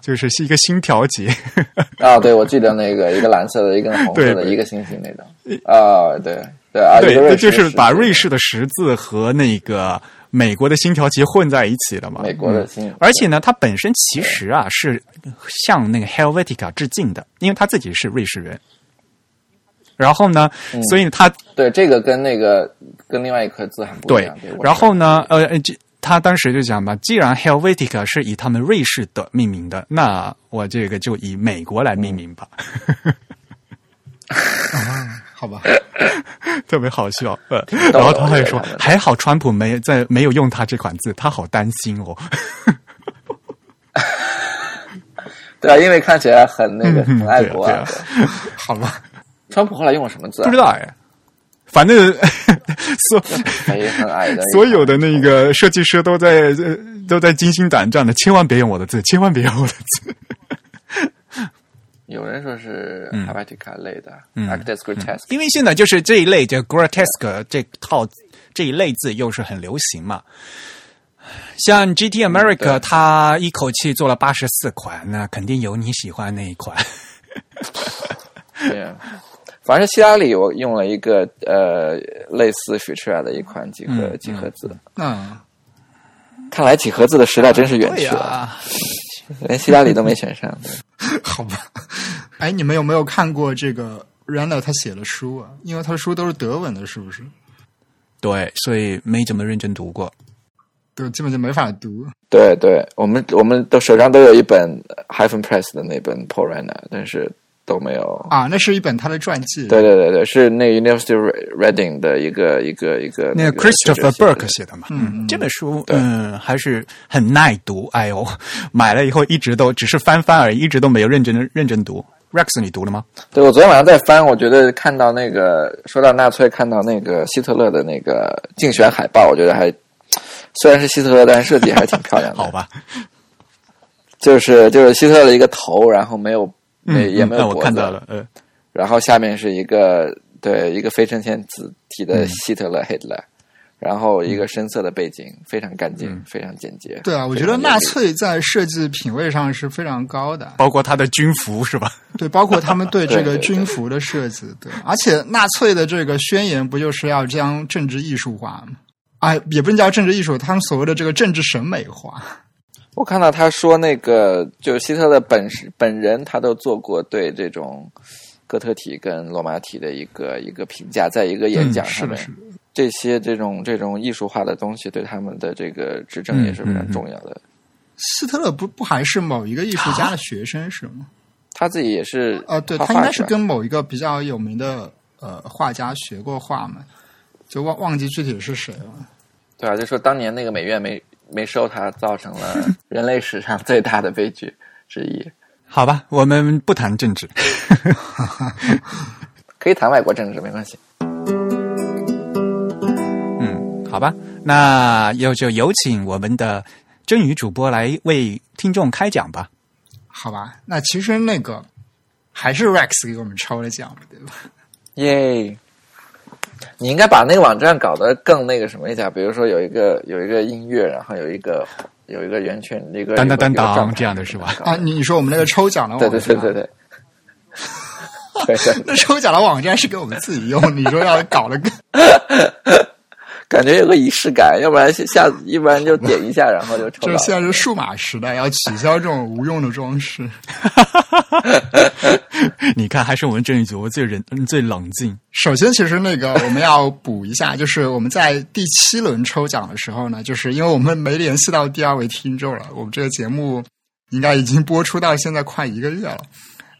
就是是一个星条旗。啊，对，我记得那个一个蓝色的，一个红色的，一个星星那种。啊，对对啊，对就是把瑞士的十字和那个美国的星条旗混在一起了嘛。美国的嗯星，而且呢，它本身其实啊是向那个 Helvetica 致敬的，因为他自己是瑞士人。然后呢，嗯所以他对这个跟那个跟另外一颗字很不一对样。然后呢，呃，这他当时就讲嘛，既然 Helvetica 是以他们瑞士的命名的，那我这个就以美国来命名吧，好吧，特别好笑。呃，然后他还说还好川普没在没有用他这款字，他好担心哦。对啊，因为看起来很那个嗯很爱国对啊对 好吧，川普后来用了什么字啊？不知道哎，反正 所。所有的那个设计师都在呃都在惊心胆战的，千万别用我的字，千万别用我的字。有人说是嗯 Helvetica 类的嗯 a c t e s grotesque，因为现在就是这一类就 grotesque 这套这一类字又是很流行嘛。像 GT America，、对它一口气做了八十四款，那肯定有你喜欢那一款。对。反正希拉里我用了一个呃类似 Futura 的一款几何嗯几何字，嗯，看来几何字的时代真是远去了，呀，连希拉里都没选上。好吧。哎，你们有没有看过这个 Randall 他写的书啊？因为他的书都是德文的，是不是？对，所以没怎么认真读过。对，基本就没法读。对对，我们我们都手上都有一本 Hyphen Press 的那本 Paul Rana，但是都没有。啊，那是一本他的传记。对对对对，是那个 University of Reading 的一个一个一个那个 Christopher Burke 写的嘛，嗯嗯，这本书嗯还是很耐读。哎呦，买了以后一直都只是翻翻而已，一直都没有认真的认真读。Rex，你读了吗？对我昨天晚上在翻，我觉得看到那个说到纳粹，看到那个希特勒的那个竞选海报，我觉得还虽然是希特勒，但是设计还挺漂亮的。好，吧，就是就是希特勒的一个头，然后没有没、嗯，也我脖子，看到了，嗯，然后下面是一个对一个非正线字体的嗯希特勒 Hitler，然后一个深色的背景，非常干净，非常简洁。对啊，我觉得纳粹在设计品味上是非常高的，包括他的军服是吧？对，包括他们对 这个军服的设计，对，而且纳粹的这个宣言不就是要将政治艺术化吗？哎，也不能叫政治艺术，他们所谓的这个政治审美化。我看到他说那个，就是希特勒本本人，他都做过对这种哥特体跟罗马体的一个一个评价，在一个演讲嗯是的，上面，是的。这些这种这种艺术化的东西对他们的这个执政也是非常重要的。希特勒不不还是某一个艺术家的学生是吗？他自己也是啊，对他他应该是跟某一个比较有名的呃画家学过画嘛，就忘忘记具体是谁了。对啊，就说当年那个美院没没收他，造成了 人类史上最大的悲剧之一。好吧，我们不谈政治。可以谈外国政治没关系。嗯，好吧，那要就有请我们的真宇主播来为听众开讲吧。好吧，那其实那个还是 Rex 给我们抽了奖，对吧？耶！你应该把那个网站搞得更那个什么一点，比如说有一个有一个音乐，然后有一个有一个圆圈，一个当当当当这样的是吧？啊，你你说我们那个抽奖的网站，对对对对，对对，那抽奖的网站是给我们自己用，你说要搞得更 感觉有个仪式感，要不然下一般就点一下，然后就抽就是现在是数码时代，要取消这种无用的装饰。你看，还是我们郑宇主播最人最冷静。首先，其实那个我们要补一下，就是我们在第七轮抽奖的时候呢，就是因为我们没联系到第二位听众了，我们这个节目应该已经播出到现在快一个月了，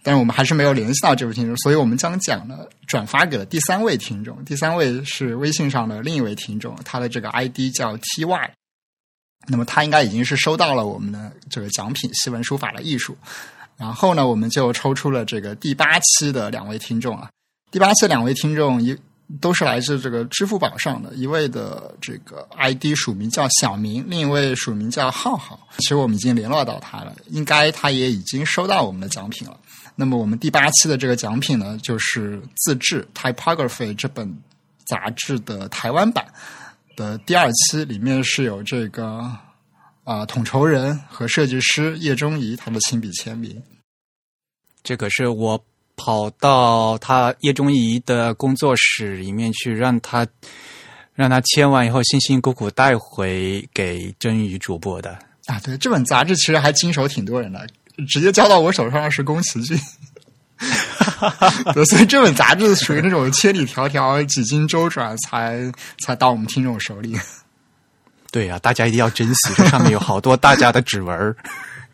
但是我们还是没有联系到这位听众，所以我们将奖呢转发给了第三位听众，第三位是微信上的另一位听众，他的这个 ID 叫 TY。那么他应该已经是收到了我们的这个奖品《西文书法的艺术》，然后呢，我们就抽出了这个第八期的两位听众啊。第八期两位听众一都是来自这个支付宝上的，一位的这个 ID 署名叫小明，另一位署名叫浩浩。其实我们已经联络到他了，应该他也已经收到我们的奖品了。那么我们第八期的这个奖品呢，就是自制 Typography 这本杂志的台湾版的第二期，里面是有这个啊、统筹人和设计师叶中仪他的亲笔签名。这可是我跑到他叶中仪的工作室里面去，让他让他签完以后，辛辛苦苦带回给真宇主播的。啊，对，这本杂志其实还经手挺多人的，直接交到我手上的是宫崎骏。对，所以这本杂志属于那种千里迢迢、几经周转才才到我们听众手里。对呀、大家一定要珍惜，这上面有好多大家的指纹儿。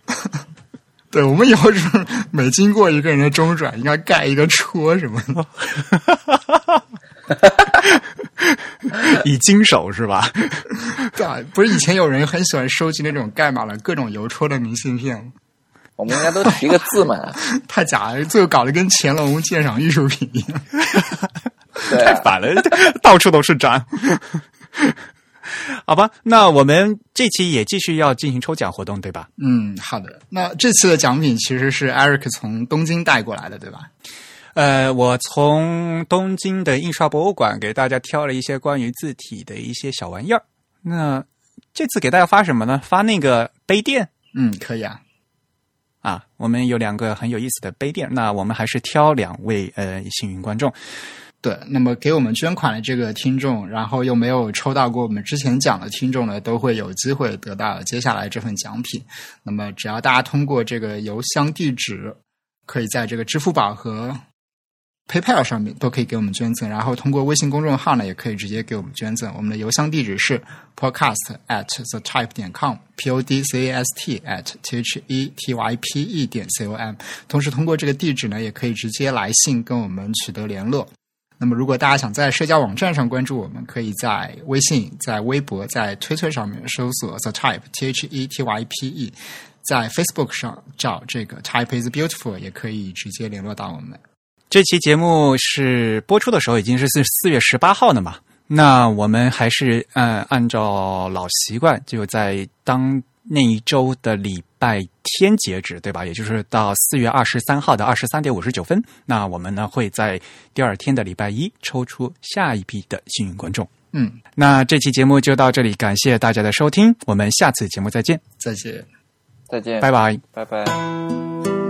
对，我们以后就是每经过一个人的中转，应该盖一个戳什么的。以经手是吧？对啊，不是以前有人很喜欢收集那种盖满了各种邮戳的明信片吗，我们应该都提个字嘛。太假了，最后搞得跟乾隆鉴赏艺术品一样。对啊，太反了，到处都是章。好吧，那我们这期也继续要进行抽奖活动，对吧？嗯，好的。那这次的奖品其实是 Eric 从东京带过来的，对吧？呃，我从东京的印刷博物馆给大家挑了一些关于字体的一些小玩意儿。那这次给大家发什么呢？发那个杯垫嗯，可以啊。啊，我们有两个很有意思的杯垫。那我们还是挑两位呃幸运观众。对，那么给我们捐款的这个听众，然后又没有抽到过我们之前讲的听众呢，都会有机会得到接下来这份奖品。那么只要大家通过这个邮箱地址，可以在这个支付宝和 PayPal 上面都可以给我们捐赠，然后通过微信公众号呢，也可以直接给我们捐赠。我们的邮箱地址是 podcast at the type 点 com，p o d c a s t at t h e t y p e 点 c o m。同时通过这个地址呢，也可以直接来信跟我们取得联络。那么，如果大家想在社交网站上关注我们，可以在微信、在微博、在推特上面搜索 the type t h e t y p e，在 Facebook 上找这个 type is beautiful，也可以直接联络到我们。这期节目是播出的时候已经是四四月十八号了嘛？那我们还是呃按照老习惯，就在当那一周的礼拜天截止，对吧？也就是到四月二十三号的二十三点五十九分。那我们呢会在第二天的礼拜一抽出下一批的幸运观众。嗯，那这期节目就到这里，感谢大家的收听，我们下次节目再见，再见。再见，拜拜。拜拜。